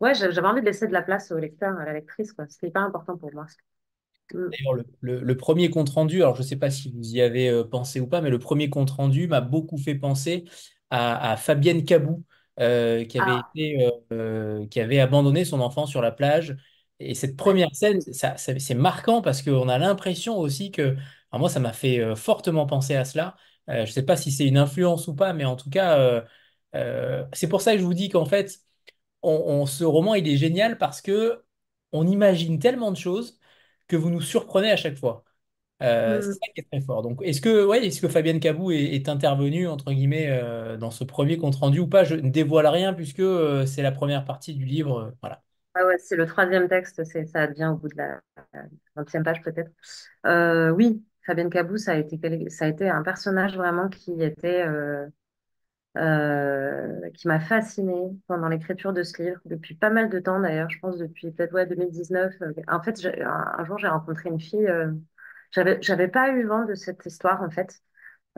Ouais, j'a- j'avais envie de laisser de la place au lecteur, à la lectrice, quoi. C'était hyper important pour moi. Mm. D'ailleurs, le, le- le premier compte-rendu, alors je ne sais pas si vous y avez euh, pensé ou pas, mais le premier compte-rendu m'a beaucoup fait penser à, à Fabienne Cabou, euh, qui avait Ah, été, euh, qui avait abandonné son enfant sur la plage. Et cette première scène, ça, ça- c'est marquant parce qu'on a l'impression aussi que, alors moi, ça m'a fait fortement penser à cela. Je ne sais pas si c'est une influence ou pas, mais en tout cas, c'est pour ça que je vous dis qu'en fait, on, on- ce roman, il est génial parce que on imagine tellement de choses que vous nous surprenez à chaque fois. Euh, c'est Mm. ça qui est très fort. Donc, est-ce que, ouais, est-ce que Fabienne Cabou est, est intervenue, entre guillemets, euh, dans ce premier compte-rendu ou pas? Je ne dévoile rien puisque euh, c'est la première partie du livre. voilà. Ah ouais, c'est le troisième texte, c'est, ça devient au bout de la vingtième page peut-être. Oui, Fabienne Cabou, ça a été, quel- ça a été un personnage vraiment qui était, euh, qui m'a fascinée pendant l'écriture de ce livre, depuis pas mal de temps d'ailleurs, je pense depuis peut-être ouais, 2019. Euh, En fait, un, un jour, j'ai rencontré une fille, euh, j'avais, j'avais pas eu vent de cette histoire en fait.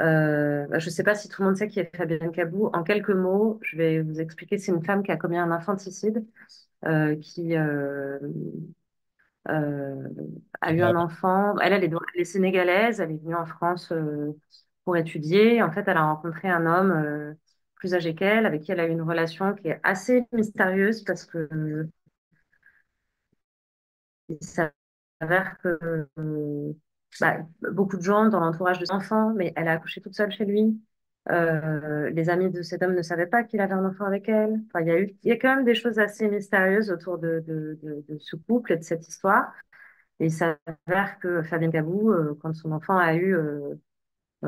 Euh, bah, je sais pas si tout le monde sait qui est Fabienne Cabou. En quelques mots, je vais vous expliquer. C'est une femme qui a commis un infanticide, euh, qui, euh, a eu un enfant. Elle, elle est, elle est sénégalaise, elle est venue en France euh, pour étudier. En fait, elle a rencontré un homme euh, plus âgé qu'elle, avec qui elle a eu une relation qui est assez mystérieuse parce que euh, il s'avère que euh, bah, beaucoup de gens dans l'entourage de son enfant, mais elle a accouché toute seule chez lui. Euh, les amis de cet homme ne savaient pas qu'il avait un enfant avec elle. Enfin, il y a eu, il y a quand même des choses assez mystérieuses autour de, ce couple et de cette histoire. Et il s'avère que Fabienne Cabou, quand son enfant a eu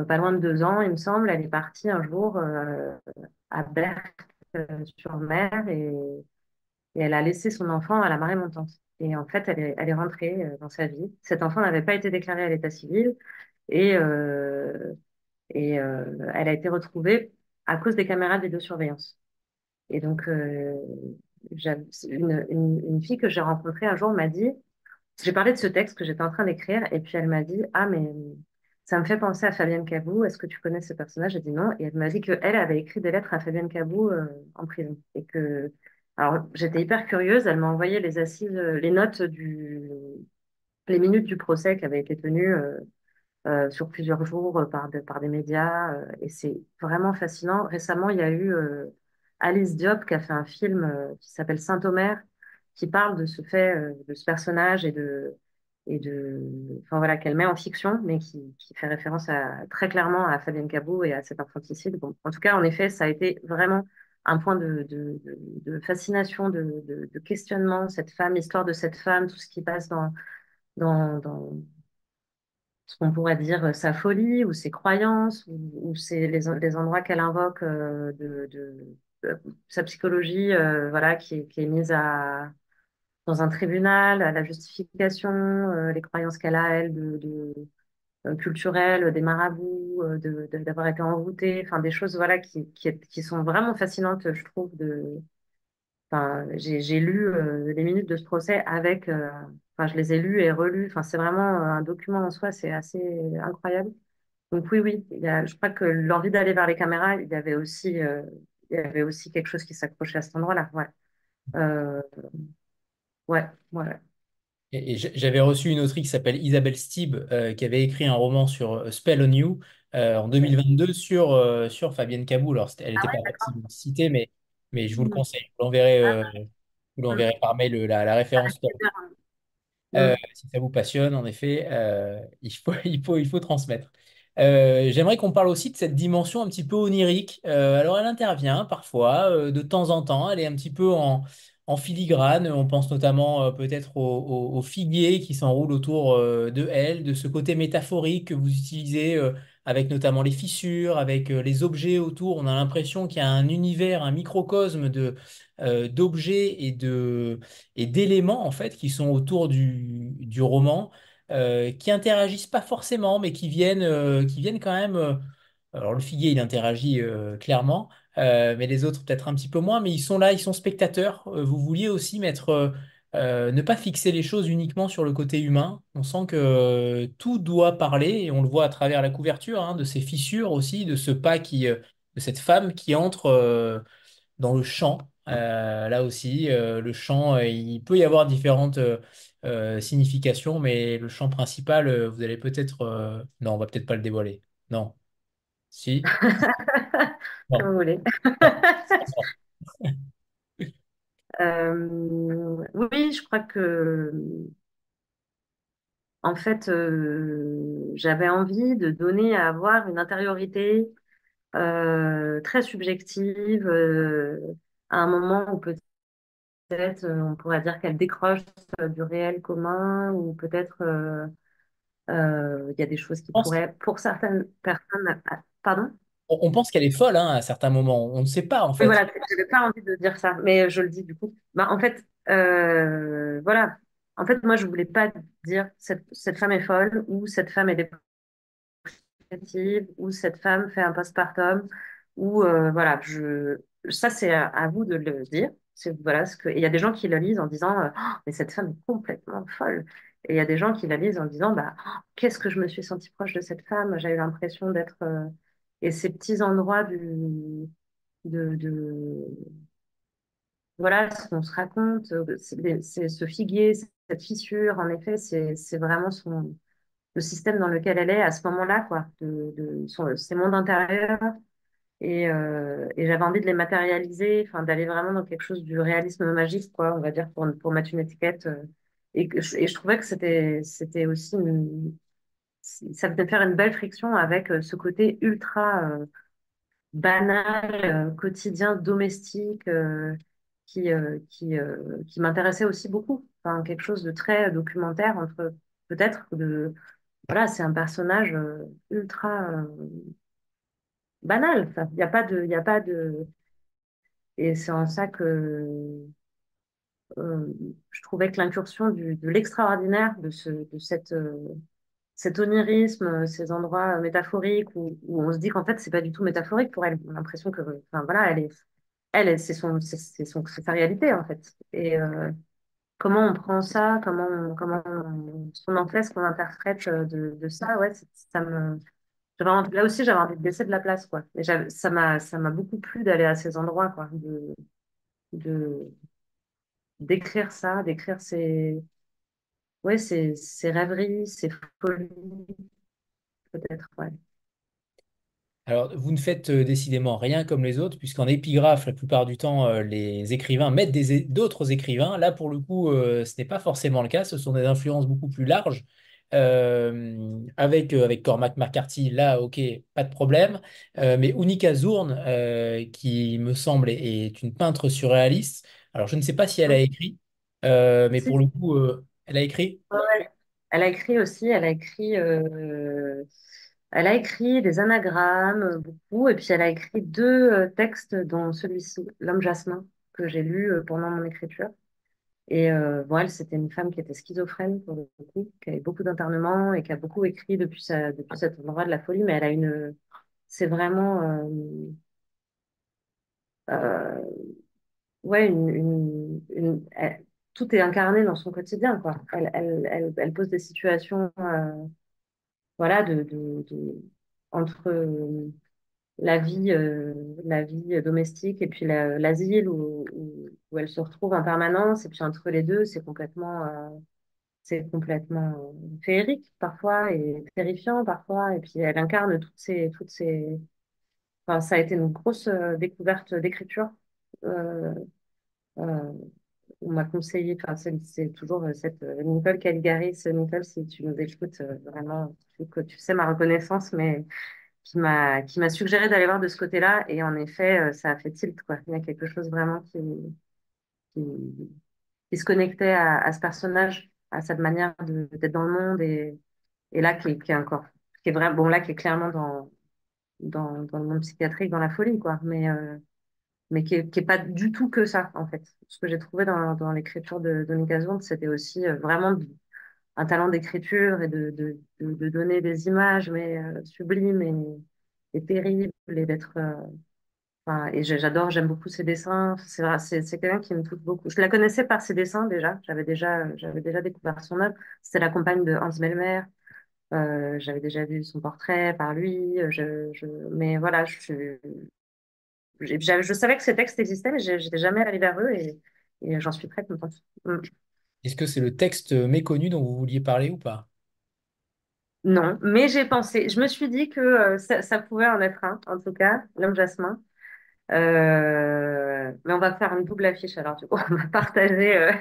pas loin de deux ans, il me semble, elle est partie un jour euh, à Berck-sur-Mer et, et elle a laissé son enfant à la marée montante. Et en fait, elle est, rentrée euh, dans sa vie. Cet enfant n'avait pas été déclaré à l'état civil et, euh, euh, elle a été retrouvée à cause des caméras de vidéosurveillance. Et donc, euh, une fille que j'ai rencontrée un jour m'a dit, j'ai parlé de ce texte que j'étais en train d'écrire, et puis elle m'a dit, Ah, mais ça me fait penser à Fabienne Cabou, est-ce que tu connais ce personnage? J'ai dit non, et elle m'a dit qu'elle avait écrit des lettres à Fabienne Cabou euh, en prison. Et que, alors j'étais hyper curieuse, elle m'a envoyé les assises, euh, les notes du, les minutes du procès qui avaient été tenues euh, euh, sur plusieurs jours par, par des médias, et c'est vraiment fascinant. Récemment, il y a eu Alice Diop qui a fait un film qui s'appelle Saint-Omer, qui parle de ce fait, de ce personnage et de, et de, enfin voilà, qu'elle met en fiction, mais qui, fait référence à, très clairement à Fabienne Cabot et à cet infanticide. Bon, en tout cas, en effet, ça a été vraiment un point de, de, fascination, de, de, questionnement, cette femme, l'histoire de cette femme, tout ce qui passe dans, dans, ce qu'on pourrait dire euh, sa folie ou ses croyances ou, les, les endroits qu'elle invoque euh, de, de sa psychologie, euh, voilà, qui, qui est mise à dans un tribunal, la justification, euh, les croyances qu'elle a, elle, de, de, euh, des marabouts, euh, d'avoir été envoûtée, enfin des choses voilà qui, sont vraiment fascinantes, je trouve. Enfin, j'ai, lu les minutes de ce procès avec, enfin je les ai lus et relus. Enfin c'est vraiment un document en soi, c'est assez incroyable. Donc oui, oui, je crois que l'envie d'aller vers les caméras, il y avait aussi, il y avait aussi quelque chose qui s'accrochait à cet endroit-là. Ouais, ouais. Et, et j'avais reçu une autrice qui s'appelle Isabelle Stib, euh, qui avait écrit un roman sur euh, Spell on You euh, en 2022 sur, euh, sur Fabienne Cabou. Alors, c'était- elle Ah n'était pas d'accord. activement citée, mais, mais je vous le Mhm. conseille. Je vous l'enverrai Ah, euh, je vous l'enverrai par mail, la, la référence. Euh, Mhm. si ça vous passionne, en effet, euh, il faut, il faut, il faut transmettre. Euh, j'aimerais qu'on parle aussi de cette dimension un petit peu onirique. Euh, alors, elle intervient parfois, euh, de temps en temps, elle est un petit peu en, en filigrane. On pense notamment euh, peut-être au, au- au figuier qui s'enroule autour euh, de elle, de ce côté métaphorique que vous utilisez euh, avec notamment les fissures, avec les objets autour. On a l'impression qu'il y a un univers, un microcosme de, d'objets et de et d'éléments en fait qui sont autour du, du roman, qui interagissent pas forcément, mais qui viennent, qui viennent quand même. alors le figuier, il interagit clairement, euh, mais les autres peut-être un petit peu moins, mais ils sont là, ils sont spectateurs. Euh, vous vouliez aussi mettre, euh, ne pas fixer les choses uniquement sur le côté humain. On sent que tout doit parler, et on le voit à travers la couverture, hein, de ces fissures aussi, de ce pas qui, de cette femme qui entre. dans le. Euh, là aussi, le euh, il peut y avoir différentes significations, mais le chant principal, vous allez peut-être... Non, on va peut-être pas le dévoiler. Non. Si? Comme vous voulez. Euh, oui, je crois que, en fait, euh, j'avais envie de donner à avoir une intériorité euh, très subjective à un moment où peut-être on pourrait dire qu'elle décroche du réel commun ou peut-être il y a des choses qui pourraient, pour certaines personnes, pardon? on- on pense qu'elle est folle hein, à certains moments. On ne sait pas, en Oui, fait. voilà, j'avais pas envie de dire ça, mais je le dis du coup. Bah, en fait, euh, voilà. En fait, moi, je voulais pas dire cette, cette femme est folle ou cette femme est dépressive ou cette femme fait un postpartum ou euh, voilà. Je, ça, c'est à, à vous de le dire. Voilà ce que. et Il y a des gens qui le lisent en disant euh, Oh, mais cette femme est complètement folle. Et il y a des gens qui la lisent en disant bah oh, qu'est-ce que je me suis sentie proche de cette femme? J'ai eu l'impression d'être euh, et ces petits endroits du de, voilà ce qu'on se raconte, c'est ce figuier, cette fissure, en effet, c'est vraiment son, le système dans lequel elle est à ce moment-là, quoi, de, son, ses mondes intérieurs. Et, euh, et j'avais envie de les matérialiser, enfin, d'aller vraiment dans quelque chose du réalisme magique, quoi, on va dire, pour, pour mettre une étiquette. euh, et, je- trouvais que c'était, c'était aussi ça venait faire une belle friction avec euh, ce côté ultra euh, banal, euh, quotidien, domestique, qui, qui, qui m'intéressait aussi beaucoup. Enfin, quelque chose de très documentaire entre peut-être de, voilà, c'est un personnage ultra banal. Enfin, il n'y a pas de, a pas de, et c'est en ça que je trouvais que l'incursion de l'extraordinaire de ce, de cette, cet onirisme, euh, ces endroits métaphoriques où, où on se dit qu'en fait, c'est pas du tout métaphorique pour elle. On a l'impression que, enfin, voilà, elle est, elle, c'est son, c'est son, sa réalité, en fait. Et euh, comment on prend ça, comment, on- comment on, qu'on en fait, ce qu'on interprète euh, de, de ça, ouais, ça me, envie- là aussi, j'avais envie de laisser de la place, quoi. Et ça m'a, ça m'a beaucoup plu d'aller à ces endroits, quoi, de, de, d'écrire ça, d'écrire ces, ouais, ces, ces rêveries, ces folies, peut-être, ouais. Alors, vous ne faites euh, décidément rien comme les autres, puisqu'en épigraphe, la plupart du temps, euh, les écrivains mettent des d'autres écrivains. Là, pour le coup, euh, ce n'est pas forcément le cas. Ce sont des influences beaucoup plus larges. Avec, avec Cormac McCarthy, là, ok, pas de problème. Mais Unica Zurn, euh, qui me semble est, est une peintre surréaliste. Alors, je ne sais pas si elle a écrit, mais pour le coup, elle a écrit? ouais. Elle a écrit aussi, elle a écrit, euh, elle a écrit des anagrammes, beaucoup, et puis elle a écrit deux euh, textes, dont celui-ci, L'homme jasmin, que j'ai lu euh, pendant mon écriture. Et bon, elle, c'était une femme qui était schizophrène, pour le coup, qui avait beaucoup d'internements et qui a beaucoup écrit depuis, sa, depuis cet endroit de la folie, mais elle a une, c'est vraiment, euh, ouais, une, tout est incarné dans son quotidien, quoi. Elle, elle, elle, elle pose des situations, euh, voilà, de, de, de- entre euh, la vie, euh, la vie domestique et puis la- l'asile où, où, elle se retrouve en permanence. Et puis entre les deux, c'est complètement, euh, c'est complètement euh, féerique parfois et terrifiant parfois. Et puis elle incarne toutes ces, toutes ces. Enfin, ça a été une grosse découverte d'écriture. Euh, on m'a conseillé, enfin, c'est toujours euh, cette euh, Nicole Caligaris. Nicole, si tu nous écoutes, euh, vraiment, tu, sais ma reconnaissance, mais qui m'a suggéré d'aller voir de ce côté-là. Et en effet, ça a fait tilt, quoi. Il y a quelque chose vraiment qui, qui, se connectait à, ce personnage, à cette manière d'être dans le monde. Et, et là, qui, qui est encore, qui est vraiment, bon, là, qui est clairement dans, dans, dans le monde psychiatrique, dans la folie, quoi. Mais, mais qui est, qui est pas du tout que ça, en fait. Ce que j'ai trouvé dans, dans l'écriture de Azond, c'était aussi euh, vraiment un talent d'écriture et de, de, de, donner des images, mais euh, sublimes et, et terribles, et d'être. euh, et j'adore, j'aime beaucoup ses dessins. C'est quelqu'un qui me touche beaucoup. Je la connaissais par ses dessins déjà. J'avais déjà, déjà découvert son œuvre. C'était la compagne de Hans Mellmer. Euh, j'avais déjà vu son portrait par lui. Je, je, mais voilà, je, je savais que ces textes existaient, mais j'ai- j'étais jamais allée vers eux et, et j'en suis très contente. Mm. Est-ce que c'est le texte méconnu dont vous vouliez parler ou pas? Non, mais j'ai pensé, je me suis dit que euh, ça, ça pouvait en être un, en tout cas, l'homme jasmin. Euh, mais on va faire une double affiche alors, du coup, on va partager euh,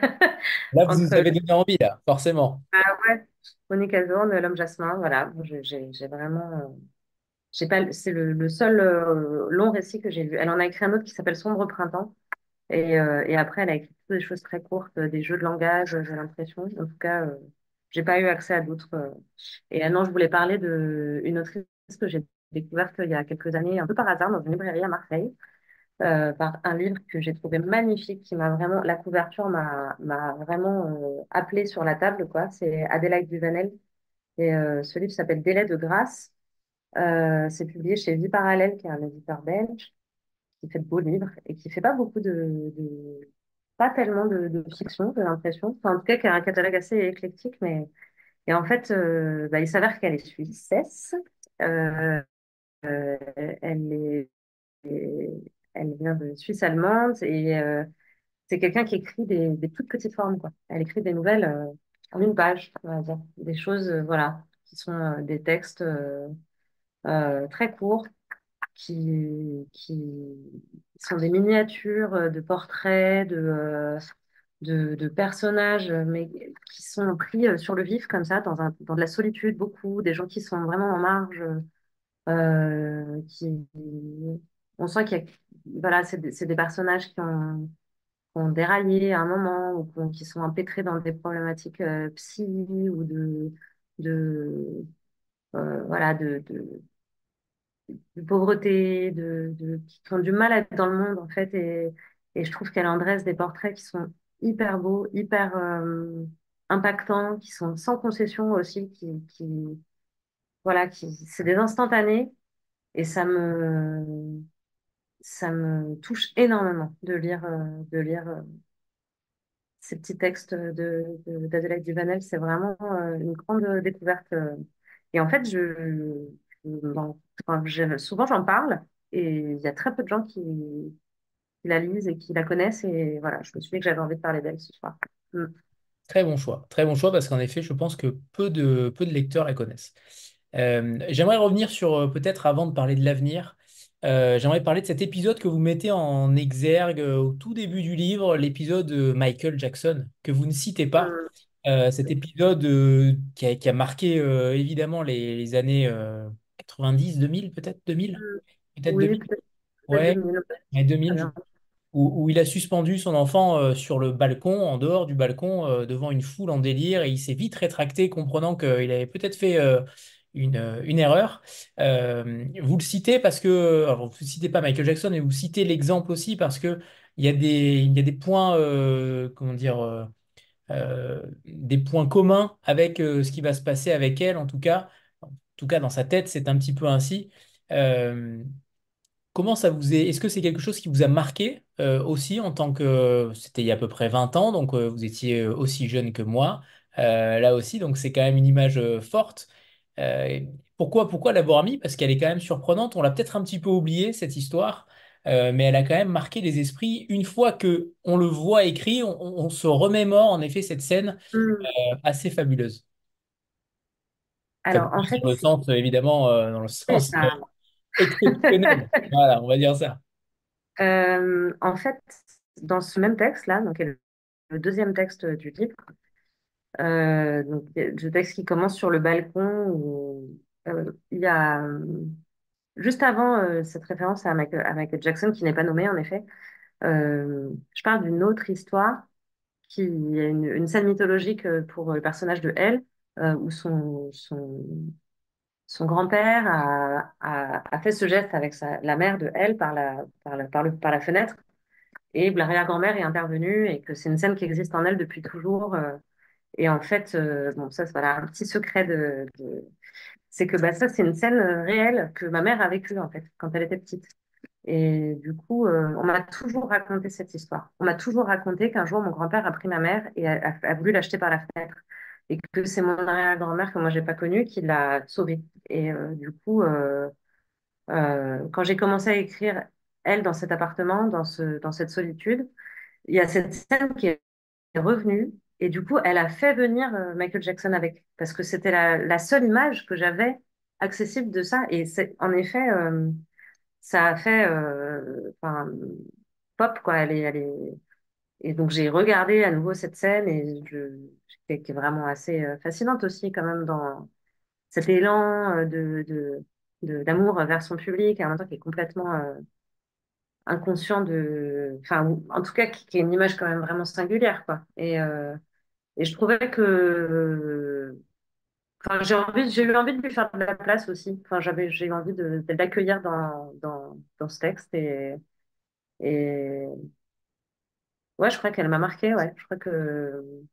Là, vous nous entre avez donné envie, là, forcément. ah ouais, Monique Azurne, l'homme jasmin. Voilà, Je- j'ai vraiment, c'est le, seul euh, long récit que j'ai lu. Elle en a écrit un autre qui s'appelle Sombre printemps. Et, euh, après, elle a écrit des choses très courtes, euh, des jeux de langage, j'ai l'impression. En tout cas, euh, j'ai pas eu accès à d'autres. Et non, je voulais parler de une autrice que j'ai découverte il y a quelques années, un peu par hasard, dans une librairie à Marseille, par un livre que j'ai trouvé magnifique, qui m'a vraiment, la couverture m'a vraiment appelée sur la table, quoi. C'est Adélaïde Duvanel. Et ce livre s'appelle Délai de grâce. Euh, c'est publié chez Vie Parallèle, qui est un éditeur belge qui fait de beaux livres et qui fait pas beaucoup de, pas tellement de, fiction, j'ai l'impression. En tout cas, qui a un catalogue assez éclectique, mais et en fait, euh, bah, il s'avère qu'elle est suissesse. Euh, euh, elle est, elle vient de Suisse allemande et, c'est quelqu'un qui écrit des, des toutes petites formes, quoi. Elle écrit des nouvelles en une page, on va dire. Des choses, voilà, qui sont des textes euh, très courts, qui, qui sont des miniatures euh, de portraits, de, euh, de, de personnages, mais qui sont pris sur le vif, comme ça, dans un, dans de la solitude, beaucoup, des gens qui sont vraiment en marge, qui... On sent qu'il y a... Voilà, c'est des, des personnages qui ont déraillé à un moment ou qui sont empêtrés dans des problématiques euh, psy ou de, de voilà de, de pauvreté, de, qui ont du mal à être dans le monde en fait et, et je trouve qu'elle en dresse des portraits qui sont hyper beaux, hyper euh, impactants, qui sont sans concession aussi, qui, qui voilà, qui c'est des instantanés et ça me ça me touche énormément de lire euh, de lire euh, ces petits textes de, de- Duvanel, c'est vraiment une grande découverte. Et en fait, je, je- souvent j'en parle et il y a très peu de gens qui, qui la lisent et qui la connaissent. Et voilà, je me suis dit que j'avais envie de parler d'elle ce soir. Mm. Très bon choix. Très bon choix parce qu'en effet, je pense que peu de, peu de lecteurs la connaissent. Euh, j'aimerais revenir sur, euh, peut-être avant de parler de l'avenir, euh, j'aimerais parler de cet épisode que vous mettez en exergue au tout début du livre, l'épisode de Michael Jackson, que vous ne citez pas. Mm. Euh, cet épisode euh, qui a, qui a marqué euh, évidemment les, les années 90, 2000, peut-être 2000? Mm. Peut-être Oui, 2000? peut-être peut-être Ouais, 2000. ouais, Très 2000, je bien. où, où il a suspendu son enfant euh, sur le balcon, en dehors du balcon, euh, devant une foule en délire, et il s'est vite rétracté, comprenant qu'il avait peut-être fait euh, une, euh, une erreur. Euh, vous le citez parce que, alors vous ne citez pas Michael Jackson, mais vous citez l'exemple aussi parce que il y a des, il y a des points, euh, comment dire, euh, euh, des points communs avec euh, ce qui va se passer avec elle, en tout cas. En tout cas, dans sa tête, c'est un petit peu ainsi. Euh, Comment ça vous est? Est-ce que c'est quelque chose qui vous a marqué euh, aussi en tant que c'était il y a à peu près 20 ans, donc euh, vous étiez aussi jeune que moi là aussi, donc c'est quand même une image forte. Pourquoi pourquoi l'avoir mis? Parce qu'elle est quand même surprenante. On l'a peut-être un petit peu oublié cette histoire, mais elle a quand même marqué les esprits. Une fois que on le voit écrit, on, se remémore en effet cette scène Mm. euh, assez fabuleuse. Alors, en fait, dans le sens euh, évidemment euh, dans le sens euh, exceptionnel. Voilà, on va dire ça. Euh, en fait, dans ce même texte-là, donc le deuxième texte du livre, Euh, donc, le texte qui commence sur le balcon où euh, il y a euh, juste avant euh, cette référence à Michael, à Michael Jackson qui n'est pas nommé en effet. euh, je parle d'une autre histoire qui est une, une scène mythologique euh, pour le personnage de Elle euh, où son, grand-père a, fait ce geste avec sa, la mère de Elle par la, fenêtre et l'arrière-grand-mère est intervenue et que c'est une scène qui existe en elle depuis toujours. euh, et en fait, euh, bon, ça, c'est voilà, un petit secret c'est que bah, ça, c'est une scène réelle que ma mère a vécue, en fait, quand elle était petite. Et du coup, on m'a toujours raconté cette histoire. On m'a toujours raconté qu'un jour, mon grand-père a pris ma mère et a- a voulu l'acheter par la fenêtre. Et que c'est mon arrière-grand-mère que moi, j'ai pas connue qui l'a sauvée. Et euh, du coup, euh, euh, quand j'ai commencé à écrire, elle, dans cet appartement, dans ce, dans cette solitude, il y a cette scène qui est revenue et du coup, elle a fait venir Michael Jackson avec parce que c'était la, seule image que j'avais accessible de ça. Et en effet, ça a fait enfin, pop quoi. Elle est, elle est... Et donc j'ai regardé à nouveau cette scène et je, qui est vraiment assez euh, fascinante aussi quand même dans cet élan euh, de, d'amour vers son public et en même temps qui est complètement euh, inconscient de, enfin, en tout cas qui, est une image quand même vraiment singulière quoi. Et Et je trouvais que, enfin, j'ai envie, j'ai eu envie de lui faire de la place aussi. Enfin, j'avais, j'ai eu envie de, l'accueillir dans, dans, dans ce texte et ouais, je crois qu'elle m'a marqué, ouais. Je crois que,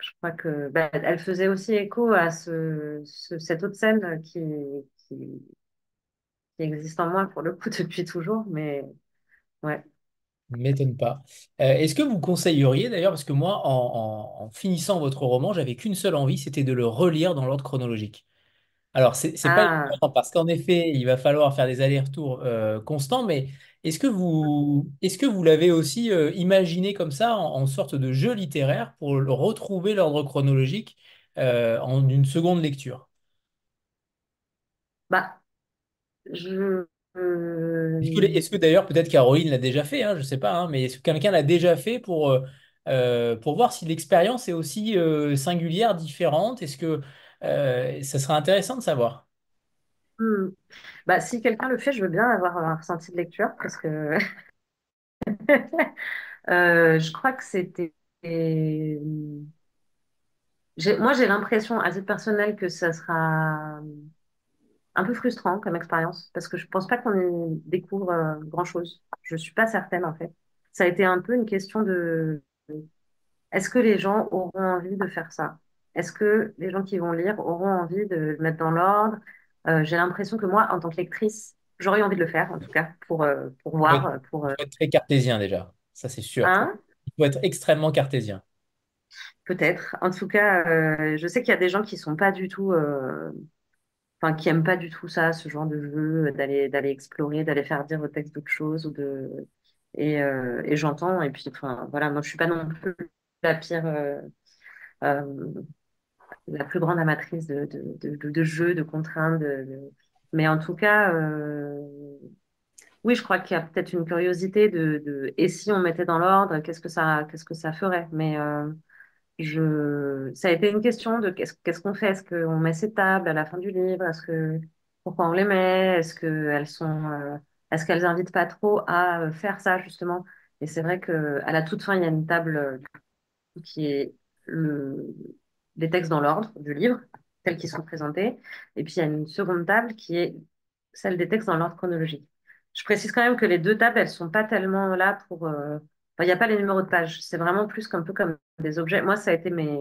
je crois que, bah, elle faisait aussi écho à ce, ce- cette autre scène qui, qui, existe en moi pour le coup depuis toujours, mais ouais. Ne m'étonne pas. Euh, est-ce que vous conseilleriez d'ailleurs, parce que moi, en- en finissant votre roman, j'avais qu'une seule envie, c'était de le relire dans l'ordre chronologique. Alors, c'est c'est pas Ah, évident parce qu'en effet, il va falloir faire des allers-retours euh, constants, mais est-ce que vous, est-ce que vous l'avez aussi euh, imaginé comme ça, en, en sorte de jeu littéraire, pour le- retrouver l'ordre chronologique euh, en une seconde lecture? bah, je, Est-ce que, d'ailleurs, peut-être Caroline l'a déjà fait, hein, je ne sais pas, hein, mais est-ce que quelqu'un l'a déjà fait pour, pour voir si l'expérience est aussi singulière, différente? Est-ce que euh, ça serait intéressant de savoir? hmm. Bah, si quelqu'un le fait, je veux bien avoir un ressenti de lecture parce que euh, je crois que c'était. j'ai- Moi, j'ai l'impression, à titre personnel, que ça sera un peu frustrant comme expérience parce que je pense pas qu'on y découvre euh, grand-chose. Je suis pas certaine, en fait. Ça a été un peu une question de est-ce que les gens auront envie de faire ça? Est-ce que les gens qui vont lire auront envie de le mettre dans l'ordre? Euh, j'ai l'impression que moi, en tant que lectrice, j'aurais envie de le faire, en tout cas, pour, euh, pour voir, pour... il euh, faut être très cartésien déjà, ça c'est sûr. hein, Il faut être extrêmement cartésien. peut-être. En tout cas, je sais qu'il y a des gens qui sont pas du tout... Enfin, qui aiment pas du tout ça, ce genre de jeu, d'aller d'aller explorer, d'aller faire dire au texte d'autres choses ou de et, euh, et j'entends et puis enfin voilà, moi je suis pas non plus la pire euh, euh, la plus grande amatrice de, jeux, de contraintes. Mais en tout cas, euh, oui, je crois qu'il y a peut-être une curiosité de, et si on mettait dans l'ordre, qu'est-ce que ça, qu'est-ce ferait? Mais euh, je, ça a été une question de qu'est-ce qu'on fait? Est-ce qu'on met ces tables à la fin du livre? Est-ce que pourquoi on les met? Est-ce qu'elles sont, euh, est-ce qu'elles invitent pas trop à faire ça justement? Et c'est vrai que à la toute fin, il y a une table qui est le, les textes dans l'ordre du livre, tels qu'ils sont présentés. Et puis il y a une seconde table qui est celle des textes dans l'ordre chronologique. Je précise quand même que les deux tables, elles sont pas tellement là pour. euh, enfin, il n'y a pas les numéros de page. C'est vraiment plus un peu comme des objets. Moi, ça a été mes,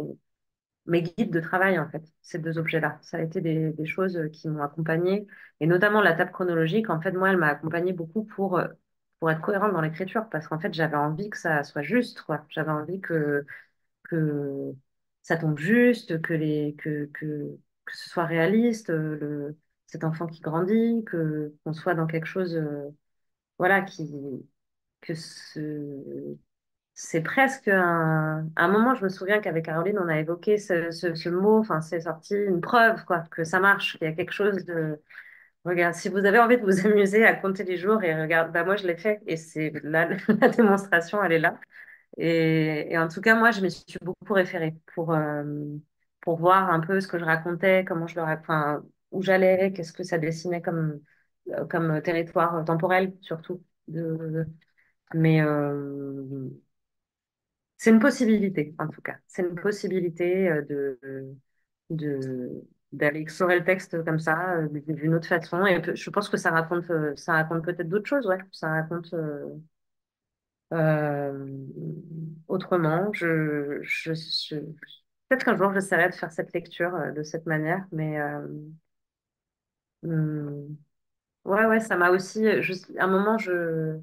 mes guides de travail, en fait, ces deux objets-là. Ça a été des, choses qui m'ont accompagnée. Et notamment la table chronologique, en fait, moi, elle m'a accompagnée beaucoup pour, euh, pour être cohérente dans l'écriture. Parce qu'en fait, j'avais envie que ça soit juste. J'avais envie que ça tombe juste, que, les, que, ce soit réaliste, euh, cet enfant qui grandit, que qu'on soit dans quelque chose, euh, voilà, qui, que ce, c'est presque un, un moment, je me souviens qu'avec Caroline, on a évoqué ce mot, enfin, c'est sorti une preuve, quoi, que ça marche, qu'il y a quelque chose de, regarde, si vous avez envie de vous amuser à compter les jours et regarde, bah moi je l'ai fait et c'est là, la démonstration, elle est là. Et, en tout cas, moi, je me suis beaucoup référée pour, euh, pour voir un peu ce que je racontais, comment je le enfin, où j'allais, qu'est-ce que ça dessinait comme, euh, comme territoire temporel, surtout. Mais euh, c'est une possibilité, en tout cas. C'est une possibilité de, de, d'aller explorer le texte comme ça, d'une autre façon. Et je pense que ça raconte, ça raconte peut-être d'autres choses, ouais. Ça raconte. Euh, autrement, je, je, je- peut-être qu'un jour j'essaierai de faire cette lecture euh, de cette manière, mais hum, ouais, ouais, ça m'a aussi. Je, à un moment, je,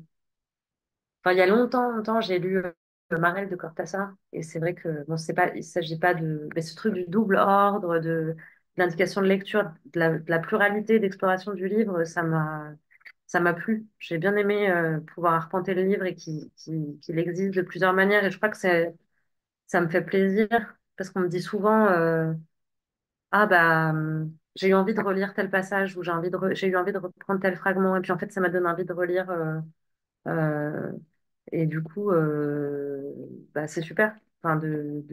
enfin, il y a longtemps, longtemps, j'ai lu euh, Marel de Cortázar, et c'est vrai que bon, c'est pas, il s'agit pas de, mais ce truc du double ordre, de, l'indication de lecture, de la pluralité d'exploration du livre, ça m'a ça m'a plu. J'ai bien aimé euh, pouvoir arpenter le livre et qu'il existe de plusieurs manières. Et je crois que ça me fait plaisir parce qu'on me dit souvent euh, Ah, bah, j'ai eu envie de relire tel passage ou j'ai eu envie de reprendre tel fragment. Et puis en fait, ça m'a donné envie de relire. euh, et du coup, bah, c'est super. Enfin, de,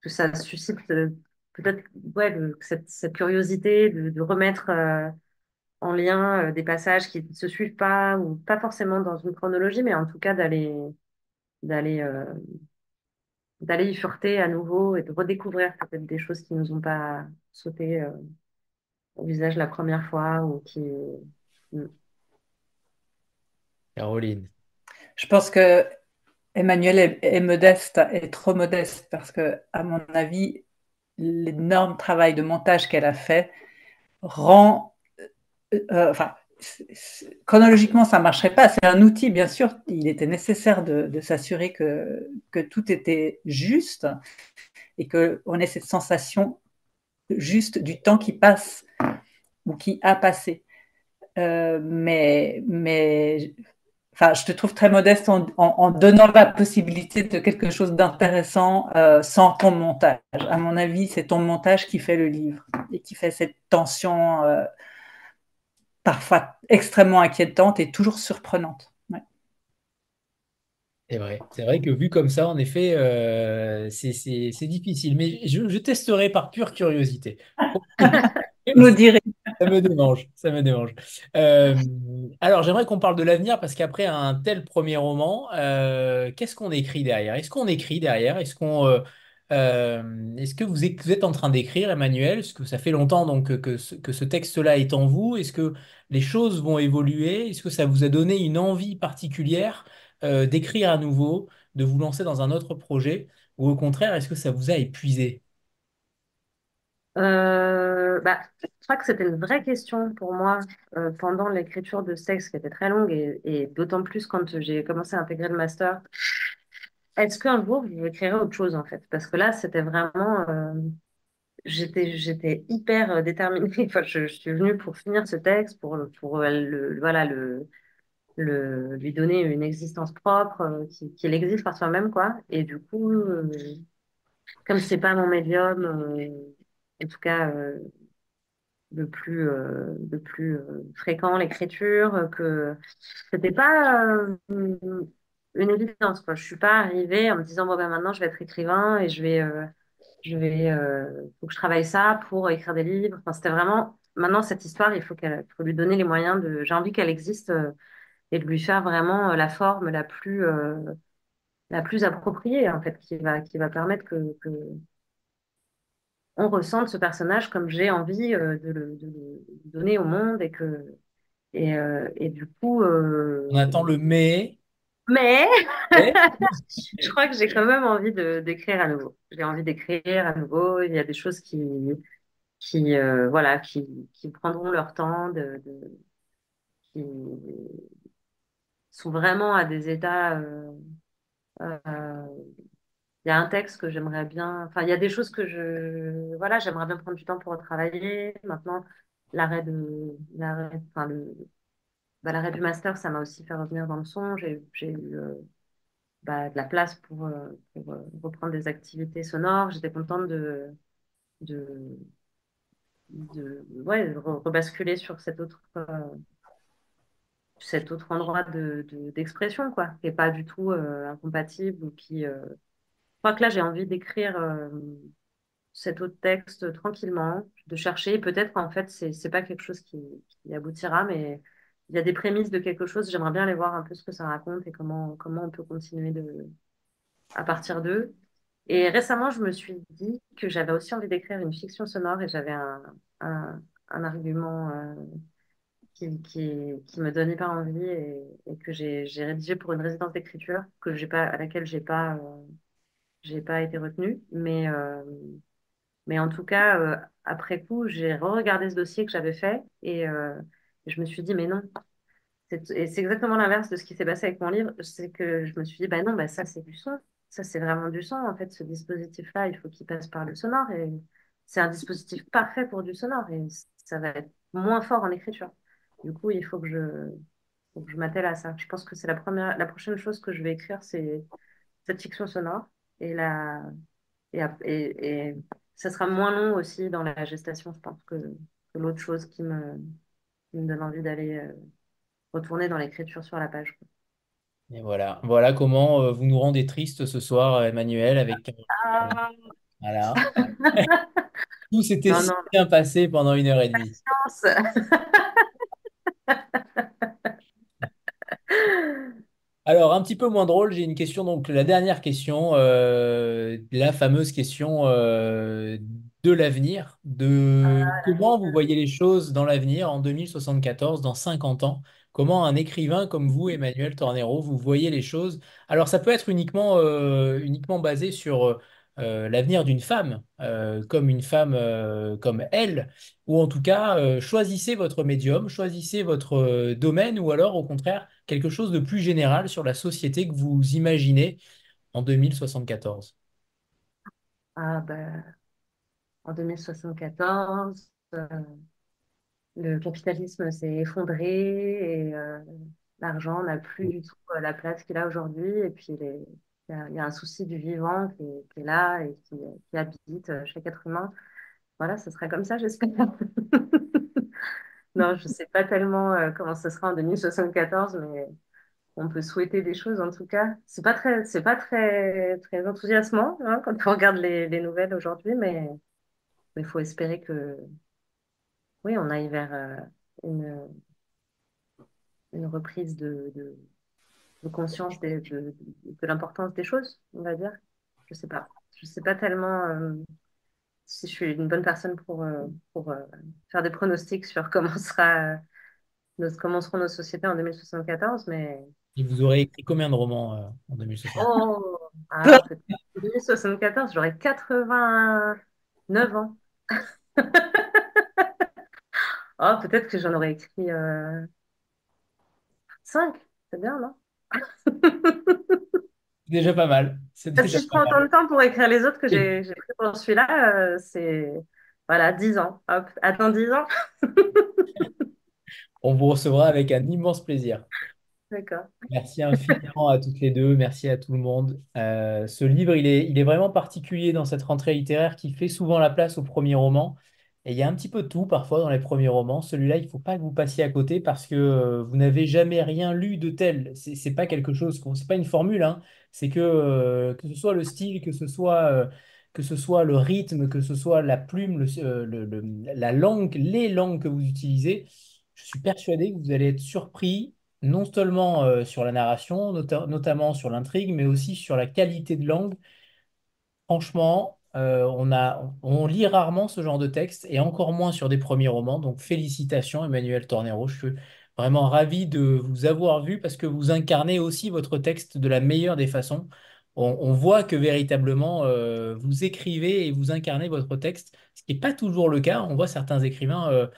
que ça suscite peut-être ouais, cette, curiosité de remettre. En lien euh, des passages qui ne se suivent pas ou pas forcément dans une chronologie, mais en tout cas d'aller d'aller euh, d'aller y fureter à nouveau et de redécouvrir peut-être des choses qui nous ont pas sauté euh, au visage la première fois ou qui Mm. Caroline. Je pense que Emmanuel est, est modeste, est trop modeste, parce que, à mon avis, l'énorme travail de montage qu'elle a fait rend, euh, euh, enfin, chronologiquement, ça ne marcherait pas. C'est un outil, bien sûr. Il était nécessaire de, s'assurer que, tout était juste et qu'on ait cette sensation juste du temps qui passe ou qui a passé. Euh, mais, mais enfin, je te trouve très modeste en, donnant la possibilité de quelque chose d'intéressant sans ton montage. À mon avis, c'est ton montage qui fait le livre et qui fait cette tension parfois extrêmement inquiétante et toujours surprenante. C'est vrai. C'est vrai que vu comme ça, en effet, euh, c'est difficile. Mais je, testerai par pure curiosité. Nous. Ça me démange, ça me démange. Euh, alors, j'aimerais qu'on parle de l'avenir parce qu'après un tel premier roman, euh, qu'est-ce qu'on écrit derrière? Est-ce qu'on écrit derrière? Est-ce qu'on, est-ce que vous êtes, en train d'écrire, Emmanuel? Est-ce que ça fait longtemps donc que ce, texte-là est en vous? Est-ce que les choses vont évoluer? Est-ce que ça vous a donné une envie particulière? Euh, d'écrire à nouveau, de vous lancer dans un autre projet, ou au contraire, est-ce que ça vous a épuisé? Euh, bah, je crois que c'était une vraie question pour moi euh, pendant l'écriture de texte qui était très longue et, d'autant plus quand j'ai commencé à intégrer le master. Est-ce qu'un jour je créerai autre chose en fait? Parce que là, c'était vraiment. j'étais, j'étais hyper déterminée. Enfin, je, suis venue pour finir ce texte, pour, pour le, voilà, le, le, lui donner une existence propre, euh, qu'il existe par soi-même, quoi. Et du coup, euh, comme c'est pas mon médium, euh, en tout cas le plus, le plus fréquent, l'écriture, que c'était pas une évidence. Je suis pas arrivée en me disant, bon, ben maintenant, je vais être écrivain et je vais, je vais, faut que je travaille ça pour écrire des livres. Enfin, c'était vraiment, maintenant, cette histoire, il faut qu'elle, faut lui donner les moyens de, j'ai envie qu'elle existe et de lui faire vraiment euh, la forme la plus, euh, la plus appropriée, en fait, qui va, qui va permettre que, que on ressente ce personnage comme j'ai envie euh, de, le, donner au monde et que et, et du coup on attend le mais mais je crois que j'ai quand même envie d'écrire à nouveau j'ai envie d'écrire à nouveau il y a des choses qui qui voilà qui, qui prendront leur temps de, de qui sont vraiment à des états. Euh, euh, il y a un texte que j'aimerais bien. Enfin, il y a des choses que je. Voilà, j'aimerais bien prendre du temps pour retravailler. Maintenant, l'arrêt de. L'arrêt, enfin, le, bah, l'arrêt du master, ça m'a aussi fait revenir dans le son. J'ai, eu euh, bah, de la place pour, pour reprendre des activités sonores. J'étais contente de. de, de ouais, rebasculer sur cette autre cet autre endroit de, d'expression, quoi, qui n'est pas du tout euh, incompatible ou qui. Euh, je crois que là, j'ai envie d'écrire euh, cet autre texte tranquillement, de chercher. Peut-être qu'en fait, c'est, c'est pas quelque chose qui, aboutira, mais il y a des prémices de quelque chose. J'aimerais bien aller voir un peu ce que ça raconte et comment, comment on peut continuer de, à partir d'eux. Et récemment, je me suis dit que j'avais aussi envie d'écrire une fiction sonore et j'avais un, un, argument qui, qui, me donne hyper envie et, que j'ai rédigé pour une résidence d'écriture pas, à laquelle j'ai pas, euh, pas été retenue. Mais, euh, mais en tout cas, euh, après coup, j'ai re-regardé ce dossier que j'avais fait et je me suis dit, mais non. Et c'est exactement l'inverse de ce qui s'est passé avec mon livre. C'est que je me suis dit, bah non, bah ça c'est du son. Ça c'est vraiment du son. En fait, ce dispositif-là, il faut qu'il passe par le sonore et c'est un dispositif parfait pour du sonore et ça va être moins fort en écriture. Du coup, il faut que je, m'attelle à ça. Je pense que c'est la la prochaine chose que je vais écrire, c'est cette fiction sonore. Et, et, ça sera moins long aussi dans la gestation, je pense, que, l'autre chose qui me, me donne envie d'aller euh, retourner dans l'écriture sur la page. Et voilà, voilà comment euh, vous nous rendez triste ce soir, Emmanuel, avec. Euh, ah. Voilà. Tout s'était si bien passé pendant une heure et demie. Alors, un petit peu moins drôle, j'ai une question. Donc, la dernière question, euh, la fameuse question euh, de l'avenir, de ah, comment vous voyez les choses dans l'avenir en 2074, dans 50 ans. Comment un écrivain comme vous, Emmanuel Tornero, vous voyez les choses? Alors, ça peut être uniquement, euh, uniquement basé sur euh, l'avenir d'une femme, euh, comme une femme euh, comme elle, ou en tout cas, choisissez votre médium, choisissez votre domaine, ou alors au contraire, quelque chose de plus général sur la société que vous imaginez en 2074. Ah ben, en 2074, le capitalisme s'est effondré et l'argent n'a plus du tout la place qu'il a aujourd'hui. Et puis, il y, a, un souci du vivant qui est, là et qui, habite chaque être humain. Voilà, ce sera comme ça, j'espère. non, je ne sais pas tellement comment ce sera en 2074, mais on peut souhaiter des choses en tout cas. C'est pas très, pas très, très enthousiasmant hein, quand on regarde les, les nouvelles aujourd'hui, mais il faut espérer que, oui, on aille vers euh, une, une reprise de, de, conscience de, de, l'importance des choses, on va dire. Je sais pas. Je sais pas tellement euh, si je suis une bonne personne pour, euh, pour faire des pronostics sur comment sera, comment seront nos sociétés en 2074, mais et vous aurez écrit combien de romans euh, en 2074 Oh, ah, 2074, j'aurais 89 ans. oh, peut-être que j'en aurais écrit 5. Euh, c'est bien, non? Déjà pas mal. Si je prends autant de temps pour écrire les autres que j'ai pris pour celui-là, euh, c'est voilà, 10 ans. Hop, attends 10 ans. On vous recevra avec un immense plaisir. Merci infiniment à toutes les deux, merci à tout le monde. Euh, ce livre, il est, vraiment particulier dans cette rentrée littéraire qui fait souvent la place au premier roman. Et il y a un petit peu de tout parfois dans les premiers romans. Celui-là, il ne faut pas que vous passiez à côté parce que euh, vous n'avez jamais rien lu de tel. C'est n'est pas quelque chose, c'est pas une formule. Hein. C'est que euh, que ce soit le style, que ce soit que ce soit le rythme, que ce soit la plume, la langue, les langues que vous utilisez, je suis persuadé que vous allez être surpris non seulement euh, sur la narration, notamment sur l'intrigue, mais aussi sur la qualité de langue. Franchement, euh, on lit rarement ce genre de texte et encore moins sur des premiers romans. Donc félicitations Emmanuel Tornero. Je suis vraiment ravi de vous avoir vu parce que vous incarnez aussi votre texte de la meilleure des façons. On, voit que véritablement euh, vous écrivez et vous incarnez votre texte, ce qui n'est pas toujours le cas. On voit certains écrivains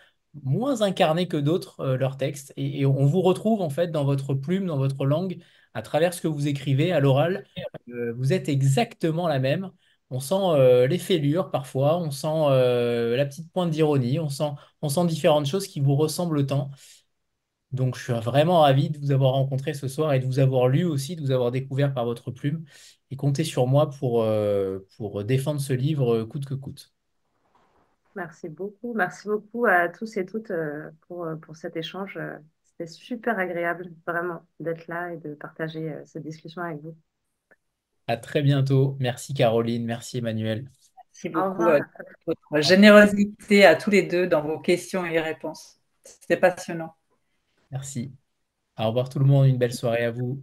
moins incarné que d'autres euh, leurs textes. Et, on vous retrouve en fait dans votre plume, dans votre langue, à travers ce que vous écrivez à l'oral. Euh, vous êtes exactement la même. On sent euh, les fêlures parfois, on sent la petite pointe d'ironie, on sent, on sent différentes choses qui vous ressemblent tant. Donc, je suis vraiment ravi de vous avoir rencontré ce soir et de vous avoir lu aussi, de vous avoir découvert par votre plume. Et comptez sur moi pour, pour défendre ce livre coûte que coûte. Merci beaucoup. Merci beaucoup à tous et toutes euh, pour, euh, pour cet échange. Euh, c'était super agréable, vraiment, d'être là et de partager cette discussion avec vous. À très bientôt. Merci Caroline, merci Emmanuel. Merci beaucoup à votre générosité à tous les deux dans vos questions et réponses. C'était passionnant. Merci. Au revoir tout le monde, une belle soirée à vous.